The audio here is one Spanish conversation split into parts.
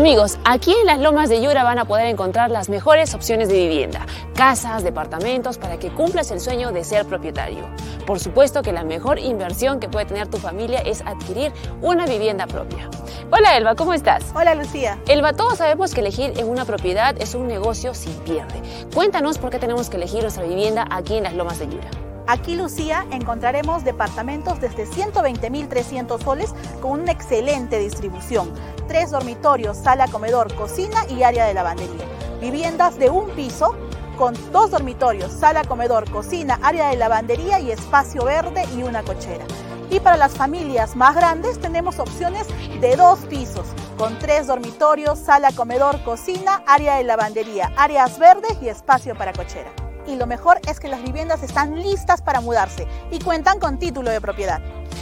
Amigos, aquí en las Lomas de Yura van a poder encontrar las mejores opciones de vivienda, casas, departamentos, para que cumplas el sueño de ser propietario. Por supuesto que la mejor inversión que puede tener tu familia es adquirir una vivienda propia. Hola Elba, ¿cómo estás? Hola Lucía. Elba, todos sabemos que elegir en una propiedad es un negocio sin pierde. Cuéntanos por qué tenemos que elegir nuestra vivienda aquí en las Lomas de Yura. Aquí, Lucía, encontraremos departamentos desde 120.300 soles con una excelente distribución. Tres dormitorios, sala, comedor, cocina y área de lavandería. Viviendas de un piso con dos dormitorios, sala, comedor, cocina, área de lavandería y espacio verde y una cochera. Y para las familias más grandes tenemos opciones de dos pisos, con tres dormitorios, sala, comedor, cocina, área de lavandería, áreas verdes y espacio para cochera y lo mejor es que las viviendas están listas para mudarse y cuentan con título de propiedad.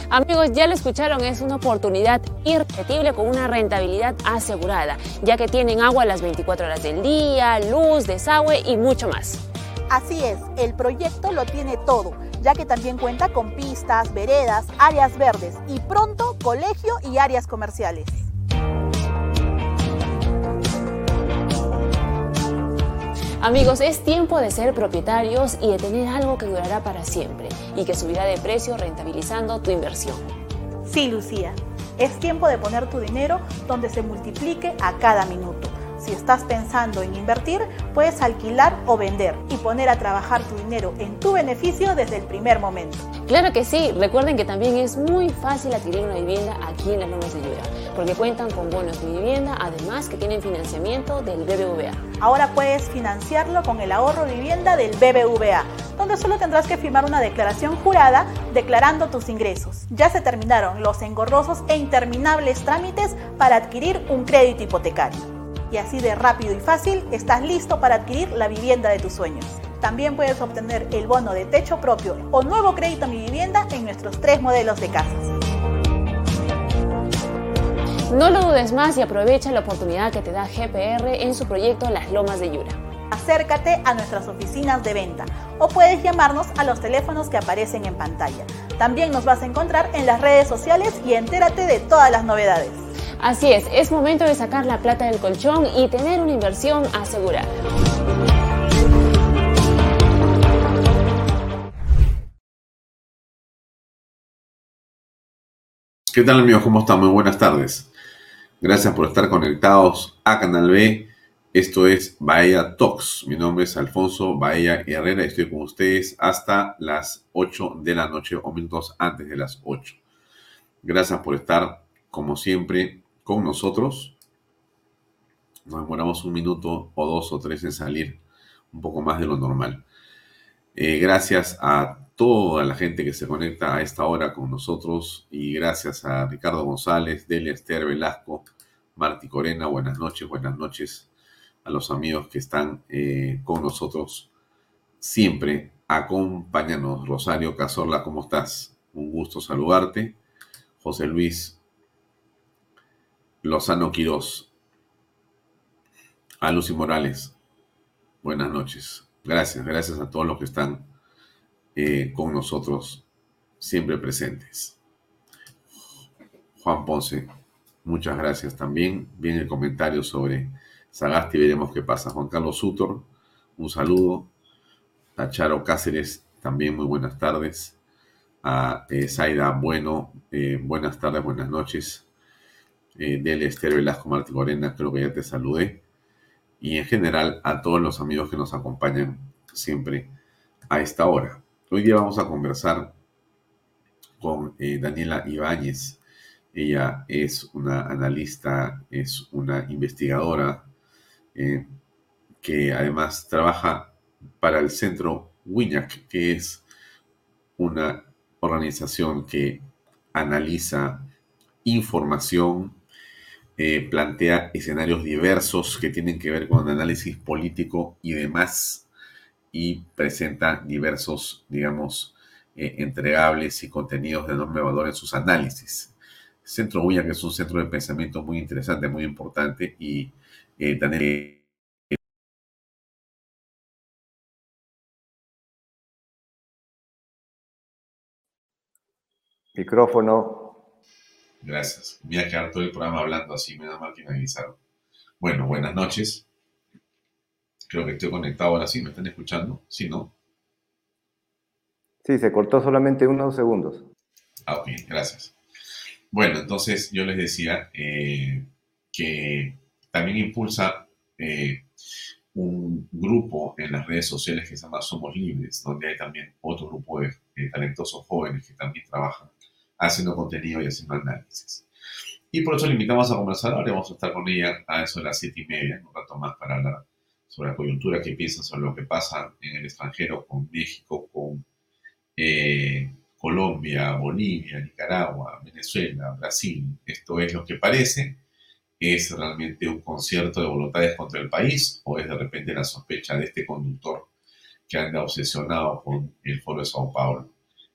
Amigos, ya lo escucharon, es una oportunidad irrepetible con una rentabilidad asegurada, ya que tienen agua las 24 horas del día, luz, desagüe y mucho más. Así es, el proyecto lo tiene todo, ya que también cuenta con pistas, veredas, áreas verdes y pronto colegio y áreas comerciales. Amigos, es tiempo de ser propietarios y de tener algo que durará para siempre y que subirá de precio rentabilizando tu inversión. Sí, Lucía, es tiempo de poner tu dinero donde se multiplique a cada minuto. Si estás pensando en invertir, puedes alquilar o vender y poner a trabajar tu dinero en tu beneficio desde el primer momento. Claro que sí, recuerden que también es muy fácil adquirir una vivienda aquí en las Lomas de Yura, porque cuentan con bonos de vivienda, además que tienen financiamiento del BBVA. Ahora puedes financiarlo con el ahorro vivienda del BBVA, donde solo tendrás que firmar una declaración jurada declarando tus ingresos. Ya se terminaron los engorrosos e interminables trámites para adquirir un crédito hipotecario y así de rápido y fácil estás listo para adquirir la vivienda de tus sueños. También puedes obtener el bono de techo propio o nuevo crédito a mi vivienda en nuestros tres modelos de casas. No lo dudes más y aprovecha la oportunidad que te da GPR en su proyecto Las Lomas de Yura. Acércate a nuestras oficinas de venta o puedes llamarnos a los teléfonos que aparecen en pantalla. También nos vas a encontrar en las redes sociales y entérate de todas las novedades. Así es, es momento de sacar la plata del colchón y tener una inversión asegurada. ¿Qué tal amigos? ¿Cómo están? Muy buenas tardes. Gracias por estar conectados a Canal B. Esto es Bahía Talks. Mi nombre es Alfonso Bahía Herrera y estoy con ustedes hasta las 8 de la noche o minutos antes de las 8. Gracias por estar, como siempre, con nosotros. Nos demoramos un minuto o dos o tres en salir, un poco más de lo normal. Eh, gracias a toda la gente que se conecta a esta hora con nosotros y gracias a Ricardo González, Delia Esther Velasco, Marti Corena, buenas noches, buenas noches a los amigos que están eh, con nosotros siempre. Acompáñanos, Rosario Cazorla, ¿cómo estás? Un gusto saludarte. José Luis Lozano Quirós. A Lucy Morales. Buenas noches. Gracias, gracias a todos los que están eh, con nosotros, siempre presentes. Juan Ponce, muchas gracias también. Viene el comentario sobre Sagasti, veremos qué pasa. Juan Carlos Sutor, un saludo. Tacharo Cáceres, también muy buenas tardes. A eh, Bueno, eh, buenas tardes, buenas noches eh, Esther Velasco Martí Morena, creo que ya te saludé. y en general a todos los amigos que nos acompañan siempre a esta hora. Hoy día vamos a conversar con eh, Daniela Ibáñez. Ella es una analista, es una investigadora eh, que además trabaja para el centro WINAC, que es una organización que analiza información, eh, plantea escenarios diversos que tienen que ver con análisis político y demás, y presenta diversos, digamos, eh, entregables y contenidos de enorme valor en sus análisis. Centro WINAC que es un centro de pensamiento muy interesante, muy importante, y eh, Micrófono. Gracias. Voy a quedar todo el programa hablando así, me da mal finalizado. Bueno, buenas noches. Creo que estoy conectado ahora sí. ¿Me están escuchando? ¿Sí, no? Sí, se cortó solamente unos segundos. Ah, ok, gracias. Bueno, entonces yo les decía eh, que también impulsa eh, un grupo en las redes sociales que se llama Somos Libres, donde hay también otro grupo de talentosos jóvenes que también trabajan haciendo contenido y haciendo análisis. Y por eso le invitamos a conversar ahora. Vamos a estar con ella a eso de las siete y media, un rato más para hablar sobre la coyuntura, qué piensa sobre lo que pasa en el extranjero con México, con eh, Colombia, Bolivia, Nicaragua, Venezuela, Brasil. Esto es lo que parece. ¿Es realmente un concierto de voluntades contra el país o es de repente la sospecha de este conductor que anda obsesionado con el foro de Sao Paulo?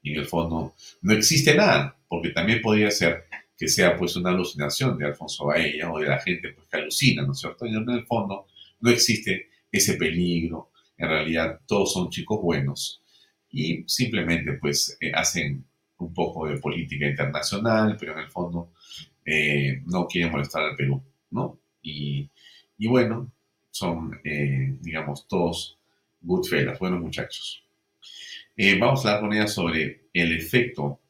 Y en el fondo no existe nada, porque también podría ser que sea pues una alucinación de Alfonso Baella o de la gente pues que alucina, ¿no es cierto? Y en el fondo no existe ese peligro, en realidad todos son chicos buenos y simplemente pues eh, hacen un poco de política internacional, pero en el fondo eh, no quieren molestar al Perú, ¿no? Y, bueno, son, eh, digamos, todos fellas, buenos muchachos. Eh, vamos a hablar con ella sobre el efecto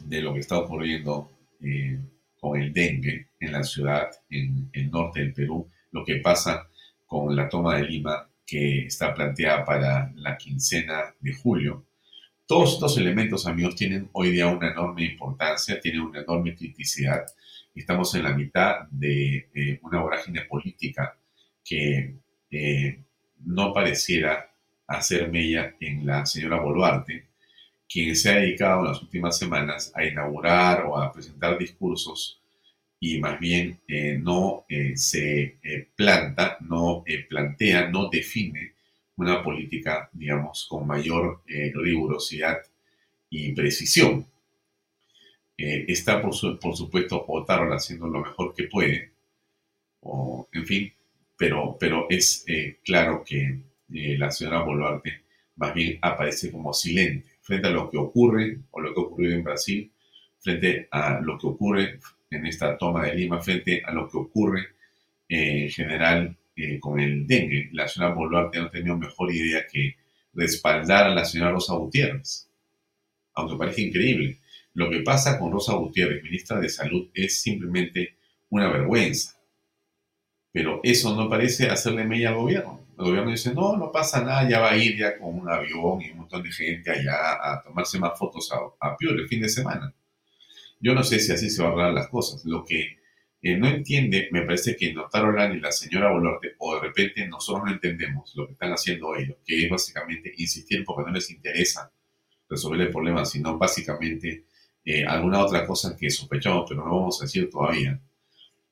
de lo que está ocurriendo eh, con el dengue en la ciudad, en el norte del Perú, lo que pasa con la toma de Lima que está planteada para la quincena de julio. Todos estos elementos, amigos, tienen hoy día una enorme importancia, tienen una enorme criticidad. Estamos en la mitad de eh, una vorágine política que no pareciera hacer mella en la señora Boluarte, quien se ha dedicado en las últimas semanas a inaugurar o a presentar discursos y más bien eh, no eh, se eh, planta, no plantea, no define una política, digamos, con mayor rigurosidad y precisión. está, por, supuesto, Otárola haciendo lo mejor que puede, o, en fin, pero, pero es claro que la señora Boluarte más bien aparece como silente frente a lo que ocurre o lo que ocurrió en Brasil, frente a lo que ocurre en esta toma de Lima, frente a lo que ocurre eh, en general eh, con el dengue. La señora Boluarte no tenía mejor idea que respaldar a la señora Rosa Gutiérrez, aunque parece increíble. Lo que pasa con Rosa Gutiérrez, ministra de Salud, es simplemente una vergüenza. Pero eso no parece hacerle mella al gobierno. El gobierno dice, no, no pasa nada, ya va a ir ya con un avión y un montón de gente allá a tomarse más fotos a, a el fin de semana. Yo no sé si así se van a arreglar las cosas. Lo que eh, no entiende, me parece que Notarola y la señora Bolorte, o de repente nosotros no entendemos lo que están haciendo ellos, que es básicamente insistir porque no les interesa resolver el problema, sino básicamente eh, alguna otra cosa que sospechamos, pero no vamos a decir todavía.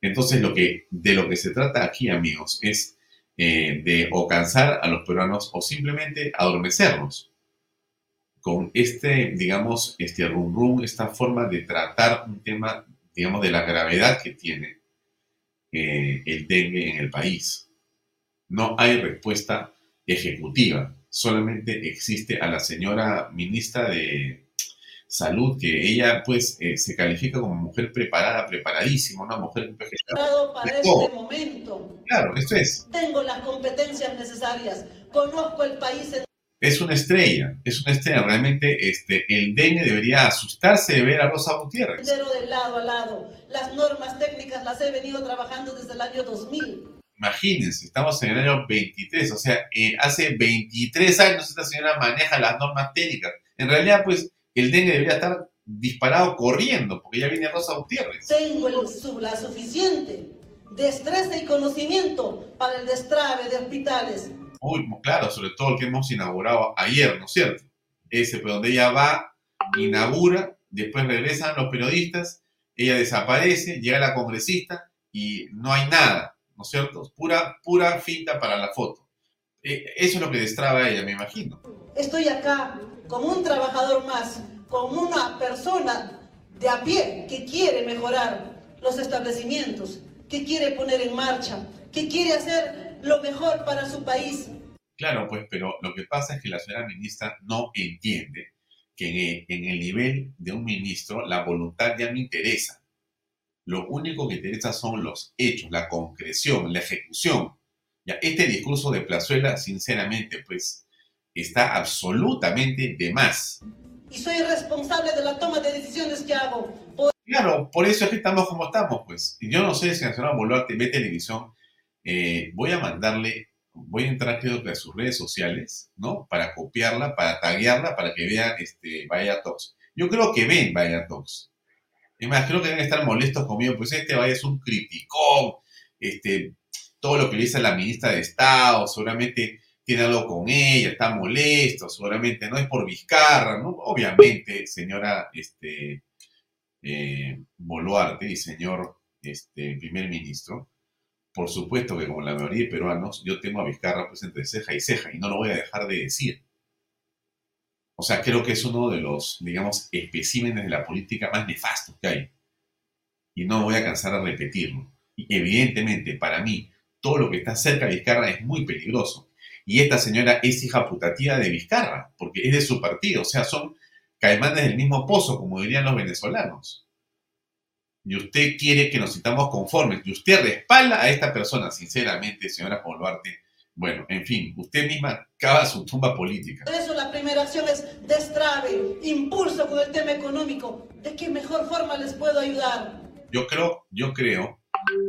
Entonces, lo que, de lo que se trata aquí, amigos, es eh, de o cansar a los peruanos o simplemente adormecerlos con este, digamos, este rum rum, esta forma de tratar un tema, digamos, de la gravedad que tiene eh, el dengue en el país. No hay respuesta ejecutiva, solamente existe a la señora ministra de salud, que ella pues eh, se califica como mujer preparada, preparadísima, una mujer para este momento. Claro, esto es. Tengo las competencias necesarias, conozco el país. Es una estrella, es una estrella. Realmente este, el DENE debería asustarse de ver a Rosa Gutiérrez. de lado a lado. Las normas técnicas las he venido trabajando desde el año 2000. imagínense, estamos en el año 23, o sea, eh, hace 23 años esta señora maneja las normas técnicas. En realidad, pues, el dengue debería estar disparado corriendo, porque ya viene Rosa Gutiérrez. Tengo el, la suficiente destreza y conocimiento para el destrave de hospitales. Uy, claro, sobre todo el que hemos inaugurado ayer, ¿no es cierto? Ese, pues donde ella va, inaugura, después regresan los periodistas, ella desaparece, llega la congresista y no hay nada, ¿no es cierto? Pura, pura finta para la foto. Eh, eso es lo que destraba a ella, me imagino. Estoy acá como un trabajador más, como una persona de a pie que quiere mejorar los establecimientos, que quiere poner en marcha, que quiere hacer lo mejor para su país. Claro, pues, pero lo que pasa es que la señora ministra no entiende que en el, nivel de un ministro la voluntad ya no interesa. Lo único que interesa son los hechos, la concreción, la ejecución. Ya, este discurso de Plazuela, sinceramente, pues, está absolutamente de más. Y soy responsable de la toma de decisiones que hago. Claro, por eso es que estamos como estamos, pues. Y yo no sé si Nacional Boluarte ve televisión. Eh, voy a mandarle voy a entrar creo que a sus redes sociales, ¿no? Para copiarla, para taguearla, para que vean este, Vaya Talks. Yo creo que ven Vaya Talks. Es más, creo que deben estar molestos conmigo, pues este Vaya es un criticón, este, todo lo que le dice la ministra de Estado, seguramente tiene algo con ella, está molesto, seguramente no es por Vizcarra, ¿no? Obviamente, señora este, eh, Boluarte y señor este, primer ministro, por supuesto que como la mayoría de peruanos, yo tengo a Vizcarra pues entre ceja y ceja y no lo voy a dejar de decir. O sea, creo que es uno de los, digamos, especímenes de la política más nefastos que hay. Y no voy a cansar de repetirlo. Evidentemente, para mí, todo lo que está cerca de Vizcarra es muy peligroso. Y esta señora es hija putativa de Vizcarra, porque es de su partido. O sea, son caimanes del mismo pozo, como dirían los venezolanos y usted quiere que nos sintamos conformes, y usted respalda a esta persona, sinceramente, señora Boluarte, bueno, en fin, usted misma cava su tumba política. Por eso la primera acción es destrave, impulso con el tema económico. ¿De qué mejor forma les puedo ayudar? Yo creo, yo creo,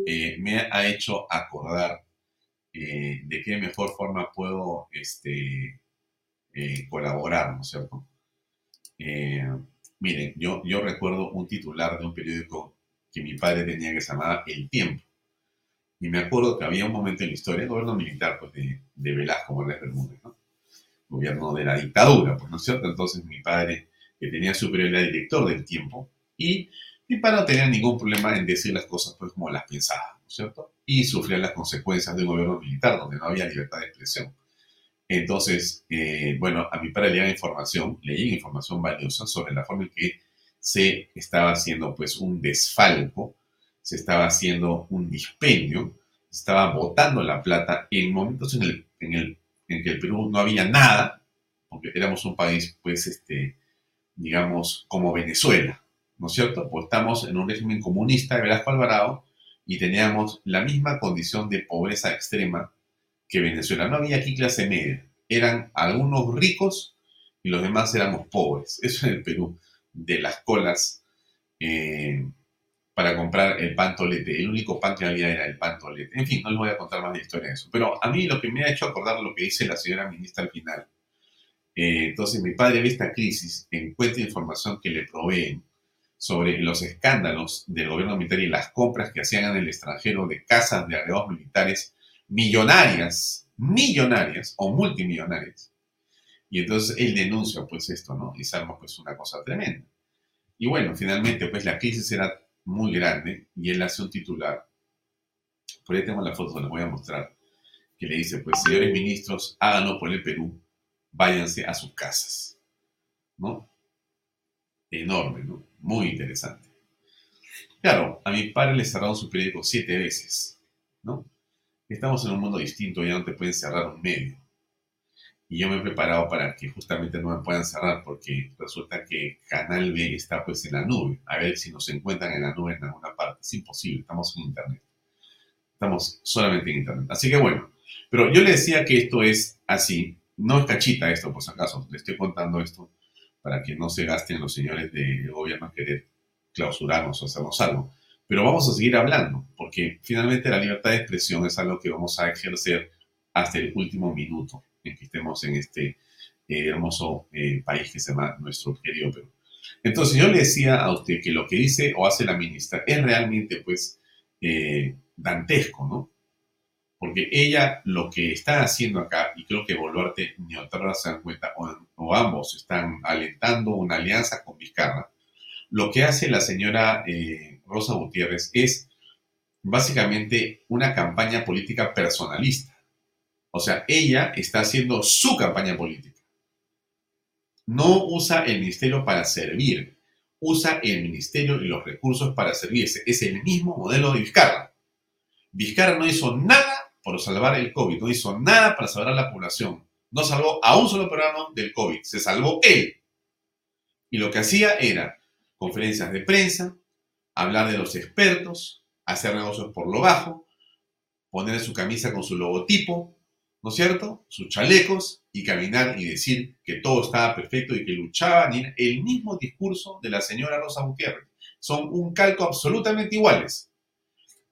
eh, me ha hecho acordar eh, de qué mejor forma puedo este, eh, colaborar, ¿no es cierto? miren, yo, yo recuerdo un titular de un periódico que mi padre tenía que se llamaba El Tiempo. Y me acuerdo que había un momento en la historia, el gobierno militar pues, de, de Velasco Morales Bermúdez, ¿no? gobierno de la dictadura, pues, ¿no es cierto? Entonces mi padre, que tenía su era director del tiempo, y mi padre no tenía ningún problema en decir las cosas pues como las pensaba, ¿no es cierto? Y sufría las consecuencias de un gobierno militar donde no había libertad de expresión. Entonces, eh, bueno, a mi padre le llega información, leía información valiosa sobre la forma en que se estaba haciendo pues un desfalco, se estaba haciendo un dispendio, se estaba botando la plata en momentos en, el, en, el, en que el Perú no había nada, porque éramos un país pues este, digamos como Venezuela, ¿no es cierto? Pues estamos en un régimen comunista de Velasco Alvarado y teníamos la misma condición de pobreza extrema que Venezuela. No había aquí clase media, eran algunos ricos y los demás éramos pobres. Eso en el Perú de las colas eh, para comprar el pan tolete. El único pan que había era el pan tolete. En fin, no les voy a contar más de historia de eso. Pero a mí lo que me ha hecho acordar lo que dice la señora ministra al final. Eh, entonces, mi padre ve esta crisis, encuentra información que le proveen sobre los escándalos del gobierno militar y las compras que hacían en el extranjero de casas de agregados militares millonarias, millonarias o multimillonarias, y entonces él denuncia pues esto, ¿no? Y se pues una cosa tremenda. Y bueno, finalmente pues la crisis era muy grande y él hace un titular. Por ahí tengo la foto, les voy a mostrar, que le dice, pues señores ministros, háganlo por el Perú, váyanse a sus casas, ¿no? Enorme, ¿no? Muy interesante. Claro, a mi padre le cerraron su periódico siete veces, ¿no? Estamos en un mundo distinto, ya no te pueden cerrar un medio y yo me he preparado para que justamente no me puedan cerrar porque resulta que Canal B está pues en la nube. A ver si nos encuentran en la nube en alguna parte. Es imposible, estamos en Internet. Estamos solamente en Internet. Así que bueno, pero yo le decía que esto es así. No es cachita esto, por si acaso. Le estoy contando esto para que no se gasten los señores del gobierno querer clausurarnos o hacernos algo. Pero vamos a seguir hablando, porque finalmente la libertad de expresión es algo que vamos a ejercer hasta el último minuto en que estemos en este eh, hermoso eh, país que se llama nuestro querido Perú. Entonces yo le decía a usted que lo que dice o hace la ministra es realmente pues eh, dantesco, ¿no? Porque ella lo que está haciendo acá, y creo que Boluarte ni otra se dan cuenta, o, ambos están alentando una alianza con Vizcarra, lo que hace la señora Rosa Gutiérrez es básicamente una campaña política personalista. O sea, ella está haciendo su campaña política. No usa el ministerio para servir, usa el ministerio y los recursos para servirse. Es el mismo modelo de Vizcarra. Vizcarra no hizo nada por salvar el COVID, no hizo nada para salvar a la población. No salvó a un solo programa del COVID, se salvó él. Y lo que hacía era conferencias de prensa, hablar de los expertos, hacer negocios por lo bajo, poner su camisa con su logotipo, ¿no es cierto? Sus chalecos y caminar y decir que todo estaba perfecto y que luchaban. el mismo discurso de la señora Rosa Gutiérrez. Son un calco absolutamente iguales.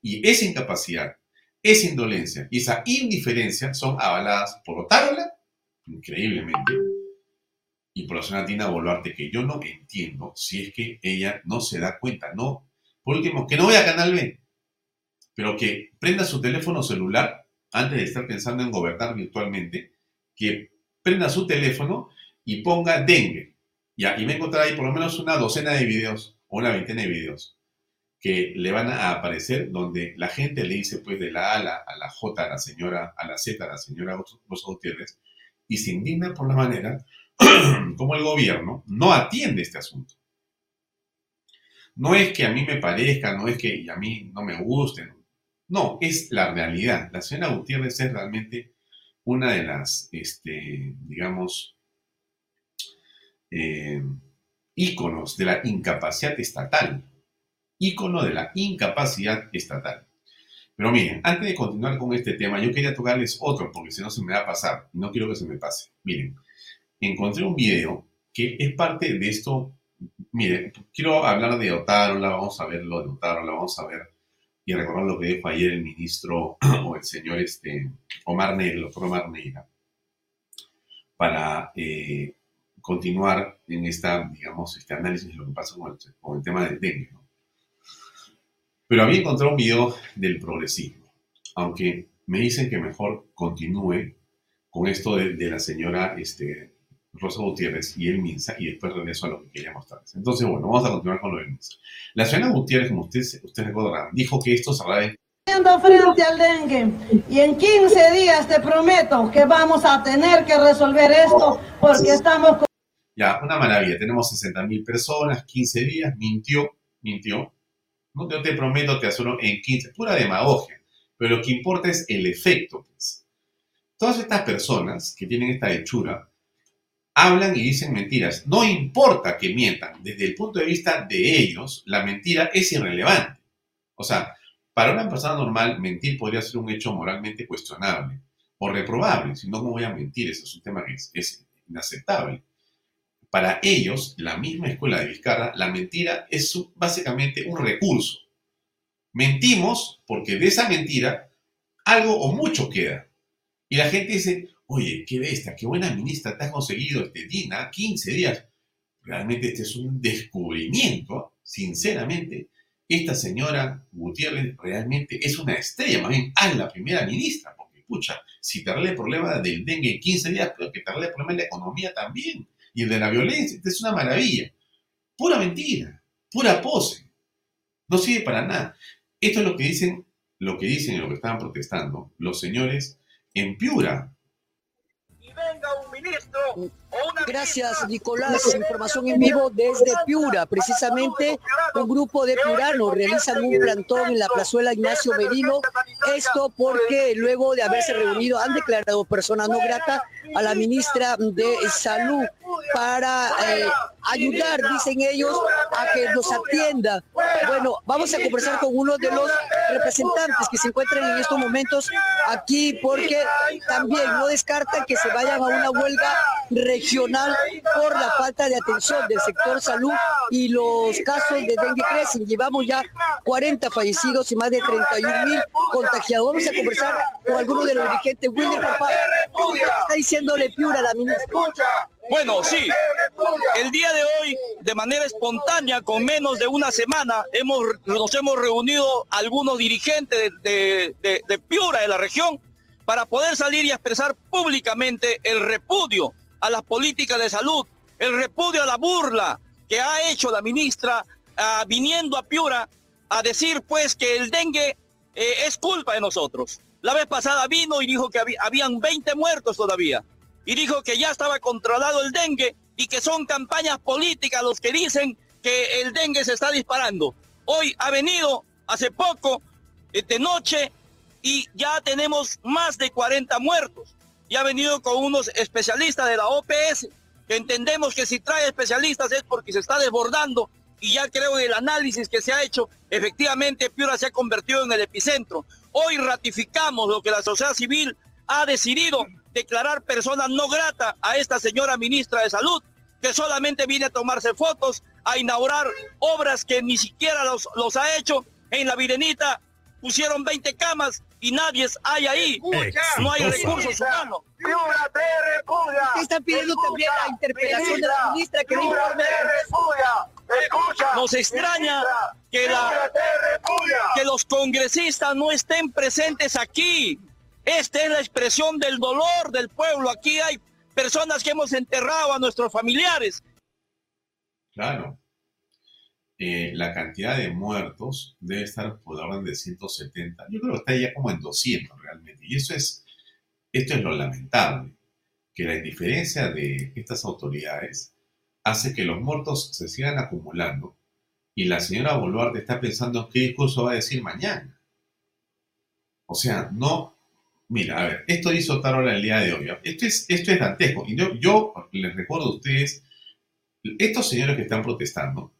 Y esa incapacidad, esa indolencia. Y esa indiferencia son avaladas por Otárola, increíblemente, y por la señora Tina Boluarte, que yo no entiendo si es que ella no se da cuenta, no por último, que no vea Canal B, pero que prenda su teléfono celular antes de estar pensando en gobernar virtualmente, que prenda su teléfono y ponga dengue. Ya, y me encontrará ahí por lo menos una docena de videos o una veintena de videos que le van a aparecer donde la gente le dice pues de la A a la, a la J a la señora, a la Z a la señora Rosa Gutiérrez y se indigna por la manera como el gobierno no atiende este asunto. No es que a mí me parezca, no es que a mí no me guste. No, es la realidad. La señora Gutiérrez es realmente una de las, este, digamos, eh, íconos de la incapacidad estatal. Ícono de la incapacidad estatal. Pero miren, antes de continuar con este tema, yo quería tocarles otro, porque si no se me va a pasar. No quiero que se me pase. Miren, encontré un video que es parte de esto Mire, quiero hablar de Otárola, vamos a ver lo de Otárola, vamos a ver y recordar lo que dijo ayer el ministro o el señor este, Omar Neira, el doctor Omar Neira, para eh, continuar en esta, digamos, este análisis de lo que pasa con el, tema del dengue. Pero había encontrado un video del progresismo, aunque me dicen que mejor continúe con esto de, de la señora este, Rosa Gutiérrez y el MINSA, y después regreso a lo que quería mostrarles. Entonces, bueno, vamos a continuar con lo del MINSA. La señora Gutiérrez, como ustedes, ustedes recordarán, dijo que esto se de frente al dengue y en 15 días te prometo que vamos a tener que resolver esto porque estamos ya una maravilla tenemos 60 mil personas 15 días mintió mintió no te, prometo que solo en 15 pura demagogia pero lo que importa es el efecto pues. todas estas personas que tienen esta hechura hablan y dicen mentiras. No importa que mientan, desde el punto de vista de ellos, la mentira es irrelevante. O sea, para una persona normal, mentir podría ser un hecho moralmente cuestionable o reprobable. Si no, ¿cómo voy a mentir? Eso es un tema que es, inaceptable. Para ellos, la misma escuela de Vizcarra, la mentira es básicamente un recurso. Mentimos porque de esa mentira algo o mucho queda. Y la gente dice, Oye, qué bestia, qué buena ministra te has conseguido, este Dina, 15 días. Realmente este es un descubrimiento, sinceramente. Esta señora Gutiérrez realmente es una estrella, más bien, a la primera ministra, porque, escucha, si te arregla el problema del dengue en 15 días, pero que te arregla el problema de la economía también, y el de la violencia, es una maravilla. Pura mentira, pura pose. No sirve para nada. Esto es lo que dicen, lo que dicen y lo que estaban protestando los señores en Piura, Gracias, Nicolás. Información en vivo desde Piura. Precisamente un grupo de piuranos realizan un plantón en la plazuela Ignacio Merino. Esto porque luego de haberse reunido han declarado persona no grata a la ministra de Salud. para eh, ayudar, dicen ellos, a que nos atienda. Bueno, vamos a conversar con uno de los representantes que se encuentran en estos momentos aquí porque también no descartan que se vayan a una huelga regional por la falta de atención del sector salud y los casos de dengue crecen. Llevamos ya 40 fallecidos y más de 31 mil contagiados. Vamos a conversar con algunos de los dirigentes. William, papá, está diciéndole Piura la ministra? Bueno, sí. El día de hoy, de manera espontánea, con menos de una semana, hemos, nos hemos reunido algunos dirigentes de, de Piura, de la región, para poder salir y expresar públicamente el repudio a las políticas de salud, el repudio a la burla que ha hecho la ministra ah, viniendo a Piura a decir pues que el dengue eh, es culpa de nosotros. La vez pasada vino y dijo que habían 20 muertos todavía y dijo que ya estaba controlado el dengue y que son campañas políticas los que dicen que el dengue se está disparando. Hoy ha venido hace poco, eh, de noche, y ya tenemos más de 40 muertos y ha venido con unos especialistas de la OPS, entendemos que si trae especialistas es porque se está desbordando y ya creo en el análisis que se ha hecho, efectivamente Piura se ha convertido en el epicentro. Hoy ratificamos lo que la sociedad civil ha decidido declarar persona no grata a esta señora ministra de Salud, que solamente viene a tomarse fotos, a inaugurar obras que ni siquiera los, los ha hecho. En la Virenita pusieron 20 camas y nadie hay ahí. No hay recursos humanos. Están pidiendo también la interpelación de la ministra que. Nos extraña que, la, que los congresistas no estén presentes aquí. Esta es la expresión del dolor del pueblo. Aquí hay personas que hemos enterrado a nuestros familiares. Claro. Eh, la cantidad de muertos debe estar por orden de 170. Yo creo que está ya como en 200 realmente. Y eso es, esto es lo lamentable, que la indiferencia de estas autoridades hace que los muertos se sigan acumulando y la señora Boluarte está pensando qué discurso va a decir mañana. O sea, no... Mira, a ver, esto hizo Tarola el día de hoy. Esto es, esto es dantesco. Y yo, yo les recuerdo a ustedes, estos señores que están protestando,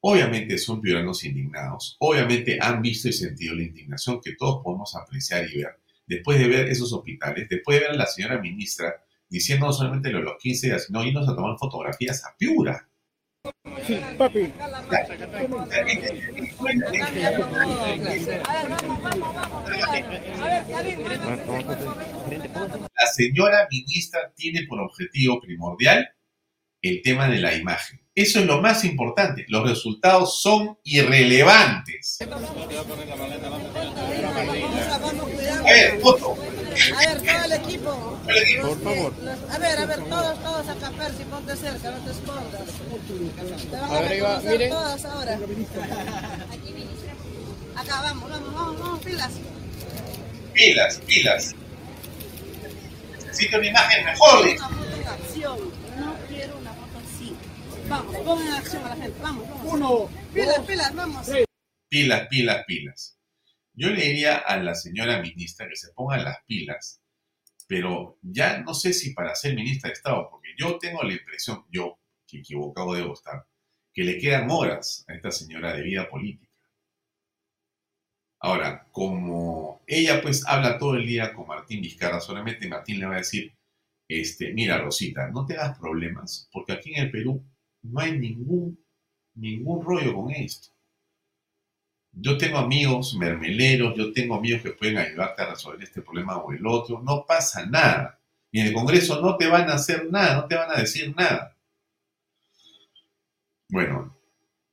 Obviamente son ciudadanos indignados, obviamente han visto y sentido la indignación que todos podemos apreciar y ver. Después de ver esos hospitales, después de ver a la señora ministra diciendo no solamente lo de los 15 días, sino irnos a tomar fotografías a Piura. papi. La señora ministra tiene por objetivo primordial el tema de la imagen. Eso es lo más importante. Los resultados son irrelevantes. A ver, foto. A ver, todo el equipo. Por favor. A ver, a ver, todos, todos acá, Percy, ponte cerca, no te escondas. Te van a, ver, va, miren. todos ahora. Acá, vamos, vamos, vamos, vamos, pilas. Pilas, pilas. Necesito una imagen mejor. Una Vamos, pongan en acción a la gente. Vamos, vamos. Uno. Pilas, pilas, vamos. Pilas, pilas, pilas. Yo le diría a la señora ministra que se pongan las pilas, pero ya no sé si para ser ministra de Estado, porque yo tengo la impresión, yo, que equivocado debo estar, que le quedan horas a esta señora de vida política. Ahora, como ella pues habla todo el día con Martín Vizcarra, solamente Martín le va a decir, este, mira Rosita, no te hagas problemas, porque aquí en el Perú no hay ningún, ningún rollo con esto. Yo tengo amigos mermeleros, yo tengo amigos que pueden ayudarte a resolver este problema o el otro. No pasa nada. Y en el Congreso no te van a hacer nada, no te van a decir nada. Bueno,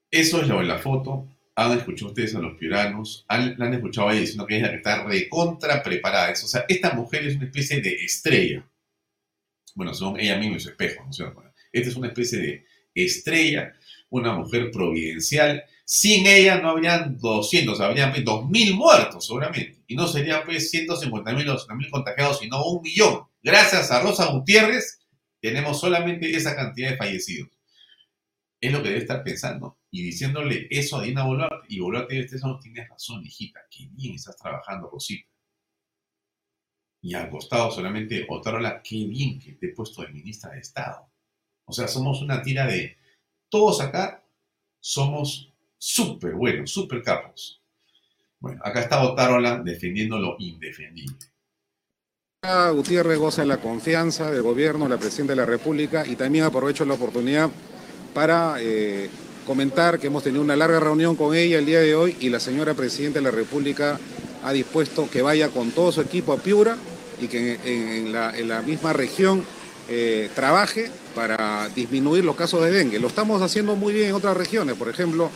eso es la foto. Han escuchado ustedes a los piuranos, han, la han escuchado a ella diciendo que ella está recontra preparada. O sea, esta mujer es una especie de estrella. Bueno, son ella misma y su espejo, ¿no es cierto? Esta es una especie de estrella, una mujer providencial. Sin ella no habrían 200, habrían 2.000 pues, muertos seguramente. Y no serían pues 150.000 o mil contagiados, sino un millón. Gracias a Rosa Gutiérrez tenemos solamente esa cantidad de fallecidos. Es lo que debe estar pensando. Y diciéndole eso a Dina Boluarte. Y Boluarte este no tiene razón, hijita. Qué bien estás trabajando, Rosita. Y al costado solamente Otarola, qué bien que te he puesto de ministra de Estado O sea, somos una tira de todos acá somos súper buenos, súper capos. Bueno, acá está Otárola defendiendo lo indefendible. Gutiérrez goza de la confianza del gobierno, la presidenta de la República y también aprovecho la oportunidad para eh, comentar que hemos tenido una larga reunión con ella el día de hoy y la señora presidenta de la República ha dispuesto que vaya con todo su equipo a Piura y que en, la, misma región eh, trabaje para disminuir los casos de dengue. Lo estamos haciendo muy bien en otras regiones, por ejemplo,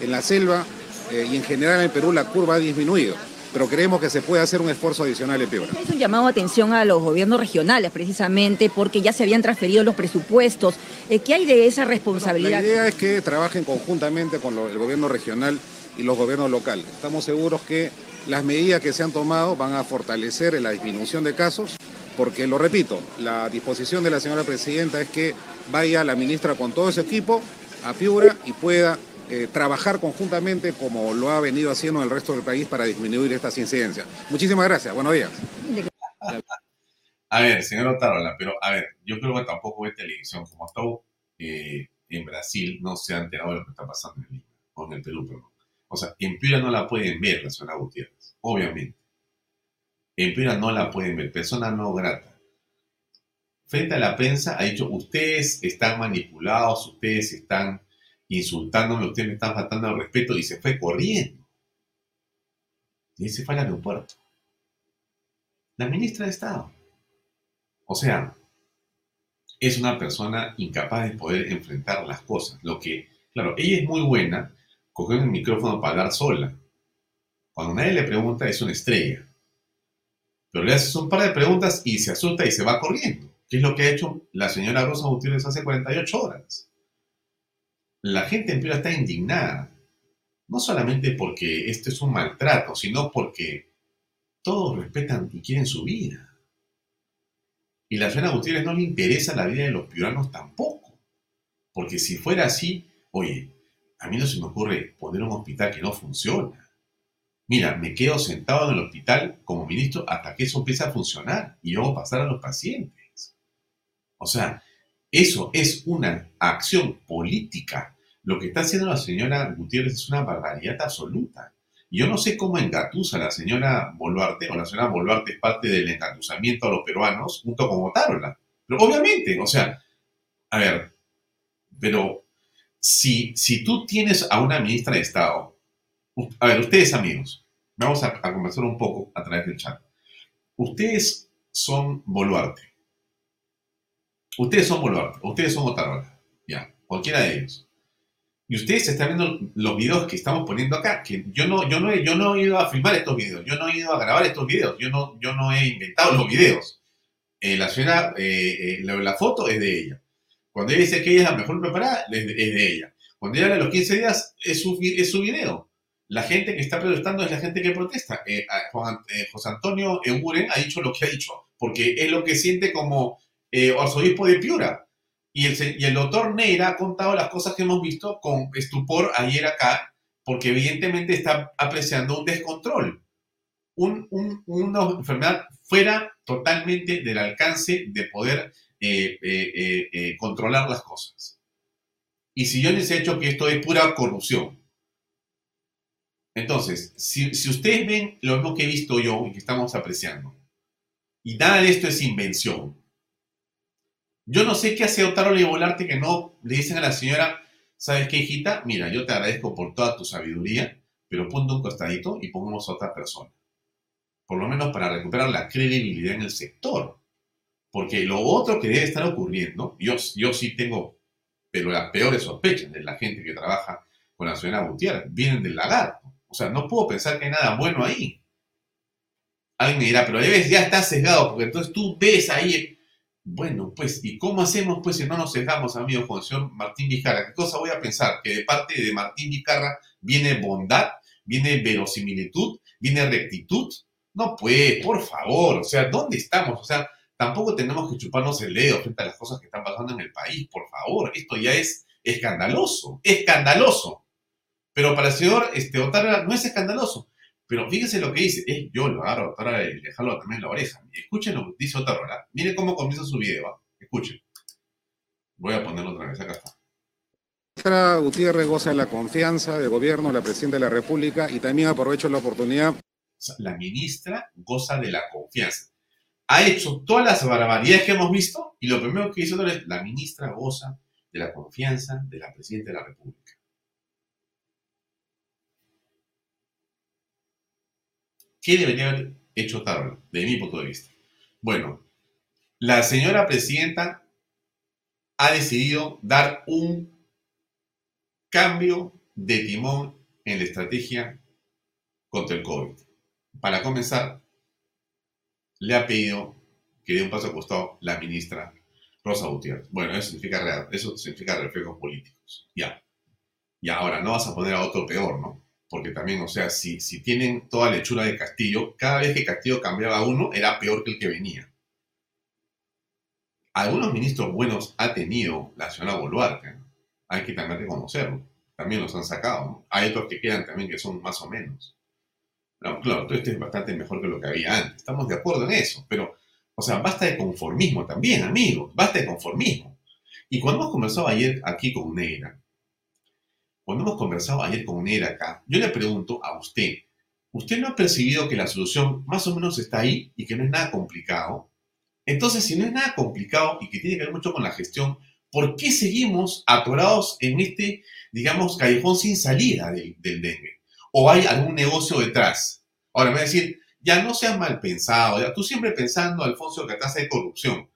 en la selva eh, y en general en Perú la curva ha disminuido pero creemos que se puede hacer un esfuerzo adicional en Piura. Es un llamado de atención a los gobiernos regionales, precisamente, porque ya se habían transferido los presupuestos. Eh, ¿Qué hay de esa responsabilidad? la idea es que trabajen conjuntamente con el gobierno regional y los gobiernos locales. Estamos seguros que las medidas que se han tomado van a fortalecer la disminución de casos, porque, lo repito, la disposición de la señora presidenta es que vaya la ministra con todo ese equipo a Piura y pueda eh, trabajar conjuntamente como lo ha venido haciendo en el resto del país para disminuir estas incidencias. Muchísimas gracias. Buenos días. A ver, señor Otárola, pero a ver, yo creo que tampoco ve televisión. Como está eh, en Brasil, no se ha enterado de lo que está pasando en Lima, o en el Perú, perdón. O sea, en Piura no la pueden ver la señora Gutiérrez, obviamente. En Piura no la pueden ver, persona no grata. Frente a la prensa ha dicho, ustedes están manipulados, ustedes están insultándome, ustedes me están faltando al respeto y se fue corriendo. Y ahí se fue al aeropuerto. La ministra de Estado. O sea, es una persona incapaz de poder enfrentar las cosas. Lo que, claro, ella es muy buena cogiendo el micrófono para hablar sola. Cuando nadie le pregunta, es una estrella. Pero le haces un par de preguntas y se asusta y se va corriendo. ¿Qué es lo que ha hecho la señora Rosa Gutiérrez hace 48 horas? la gente en Piura está indignada. No solamente porque esto es un maltrato, sino porque todos respetan y quieren su vida. Y la señora Gutiérrez no le interesa la vida de los piuranos tampoco. Porque si fuera así, oye, a mí no se me ocurre poner un hospital que no funciona. Mira, me quedo sentado en el hospital como ministro hasta que eso empiece a funcionar y luego pasar a los pacientes. O sea, eso es una acción política. Lo que está haciendo la señora Gutiérrez es una barbaridad absoluta. Yo no sé cómo engatusa la señora Boluarte, o la señora Boluarte es parte del engatusamiento a los peruanos junto con Otárola. Pero obviamente, o sea, a ver, pero si, si tú tienes a una ministra de Estado, a ver, ustedes amigos, vamos a, a conversar un poco a través del chat. Ustedes son Boluarte. Ustedes son Boluarte, ustedes son Otárola, ya, cualquiera de ellos. Y ustedes están viendo los videos que estamos poniendo acá, que yo no, yo no, he, yo no he ido a filmar estos videos, yo no he ido a grabar estos videos, yo no, yo no he inventado los videos. Eh, la señora, eh, eh, la, foto es de ella. Cuando ella dice que ella es la mejor preparada, es de, ella. Cuando ella habla de los 15 días, es su, es su video. La gente que está protestando es la gente que protesta. José Antonio Eguren ha dicho lo que ha dicho, porque es lo que siente como arzobispo de Piura y el, doctor Neira ha contado las cosas que hemos visto con estupor ayer acá, porque evidentemente está apreciando un descontrol, una enfermedad fuera totalmente del alcance de poder eh, eh, eh, controlar las cosas. Y si yo les he hecho que esto es pura corrupción. Entonces, si, ustedes ven lo mismo que he visto yo y que estamos apreciando, y nada de esto es invención, yo no sé qué hace Otárola y Volarte que no le dicen a la señora, ¿sabes qué, hijita? Mira, yo te agradezco por toda tu sabiduría, pero ponte un costadito y pongamos a otra persona. Por lo menos para recuperar la credibilidad en el sector. Porque lo otro que debe estar ocurriendo, yo, yo sí tengo, pero las peores sospechas de la gente que trabaja con la señora Gutiérrez, vienen del lagarto. O sea, no puedo pensar que hay nada bueno ahí. Alguien me dirá, pero debes ya está sesgado, porque entonces tú ves ahí bueno, pues, ¿y cómo hacemos, pues, si no nos dejamos, amigo, señor Martín Vizcarra? ¿Qué cosa voy a pensar? ¿Que de parte de Martín Vizcarra viene bondad, viene verosimilitud, viene rectitud? No, pues, por favor, o sea, ¿dónde estamos? O sea, tampoco tenemos que chuparnos el dedo frente a las cosas que están pasando en el país, por favor. Esto ya es escandaloso, escandaloso. Pero para el señor este, Otarra no es escandaloso. Pero fíjense lo que dice. Eh, yo lo agarro a y le jalo también la oreja. Escuchen lo que dice Otárola. Miren cómo comienza su video. Escuchen. Voy a ponerlo otra vez, acá está. Ministra Gutiérrez goza de la confianza del gobierno, la presidenta de la República y también aprovecho la oportunidad. La ministra goza de la confianza. Ha hecho todas las barbaridades que hemos visto y lo primero que hizo es la ministra goza de la confianza de la presidenta de la República. ¿Qué debería haber hecho Tarola, de mi punto de vista? Bueno, la señora presidenta ha decidido dar un cambio de timón en la estrategia contra el COVID. Para comenzar, le ha pedido que dé un paso a costado la ministra Rosa Gutiérrez. Bueno, eso significa, eso significa reflejos políticos. Ya. Y ahora no vas a poner a otro peor, ¿no? Porque también, o sea, si, si tienen toda lechura de Castillo, cada vez que Castillo cambiaba uno, era peor que el que venía. Algunos ministros buenos ha tenido la señora Boluarte. Hay que también reconocerlo. También los han sacado. Hay otros que quedan también que son más o menos. No, claro, todo esto es bastante mejor que lo que había antes. Estamos de acuerdo en eso. Pero, o sea, basta de conformismo también, amigos. Basta de conformismo. Y cuando hemos conversado ayer aquí con Neira, cuando hemos conversado ayer con Neira acá, yo le pregunto a usted, ¿usted no ha percibido que la solución más o menos está ahí y que no es nada complicado? Entonces, si no es nada complicado y que tiene que ver mucho con la gestión, ¿por qué seguimos atorados en este, digamos, callejón sin salida del, dengue? ¿O hay algún negocio detrás? Ahora me va a decir, ya no seas mal pensado, ya tú siempre pensando, Alfonso, que tasa de corrupción.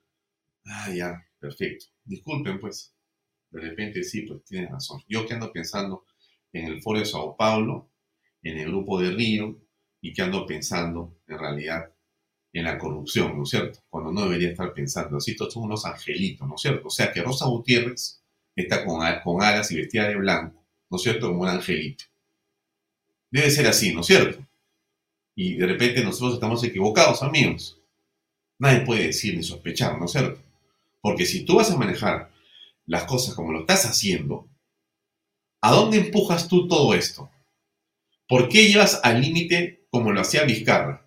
Ah, ya, perfecto. Disculpen, pues. De repente sí, pues tienes razón. Yo que ando pensando en el Foro de Sao Paulo, en el Grupo de Río, y que ando pensando, en realidad, en la corrupción, ¿no es cierto? Cuando no debería estar pensando así, todos son unos angelitos, ¿no es cierto? O sea que Rosa Gutiérrez está con, con alas y vestida de blanco, ¿no es cierto? Como un angelito. Debe ser así, ¿no es cierto? Y de repente nosotros estamos equivocados, amigos. Nadie puede decir ni sospechar, ¿no es cierto? Porque si tú vas a manejar las cosas como lo estás haciendo, ¿a dónde empujas tú todo esto? ¿Por qué llevas al límite como lo hacía Vizcarra?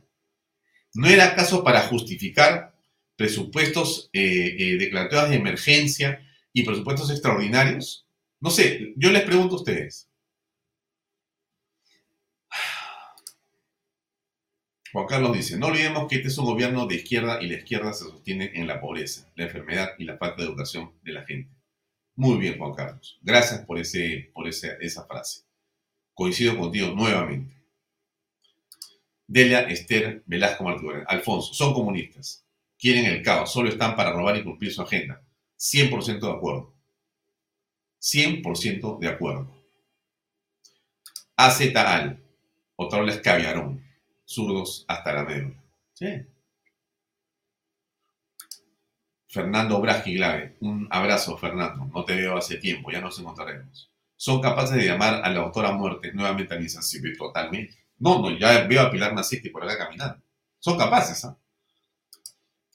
¿No era acaso para justificar presupuestos eh, eh, declaratorios de emergencia y presupuestos extraordinarios? No sé, yo les pregunto a ustedes. Juan Carlos dice, no olvidemos que este es un gobierno de izquierda y la izquierda se sostiene en la pobreza, la enfermedad y la falta de educación de la gente. Muy bien, Juan Carlos. Gracias por, ese, por esa frase. Coincido contigo nuevamente. Delia Esther Velasco Martínez. Alfonso, son comunistas. Quieren el caos, solo están para robar y cumplir su agenda. 100% de acuerdo. 100% de acuerdo. AZ otra vez caviarón, zurdos hasta la médula. Sí. Fernando Brasquiglave, un abrazo Fernando, no te veo hace tiempo, ya nos encontraremos. Son capaces de llamar a la autora muerte nuevamente a mi totalmente. No, no, ya veo a Pilar Naciti por acá caminando. Son capaces, ¿ah?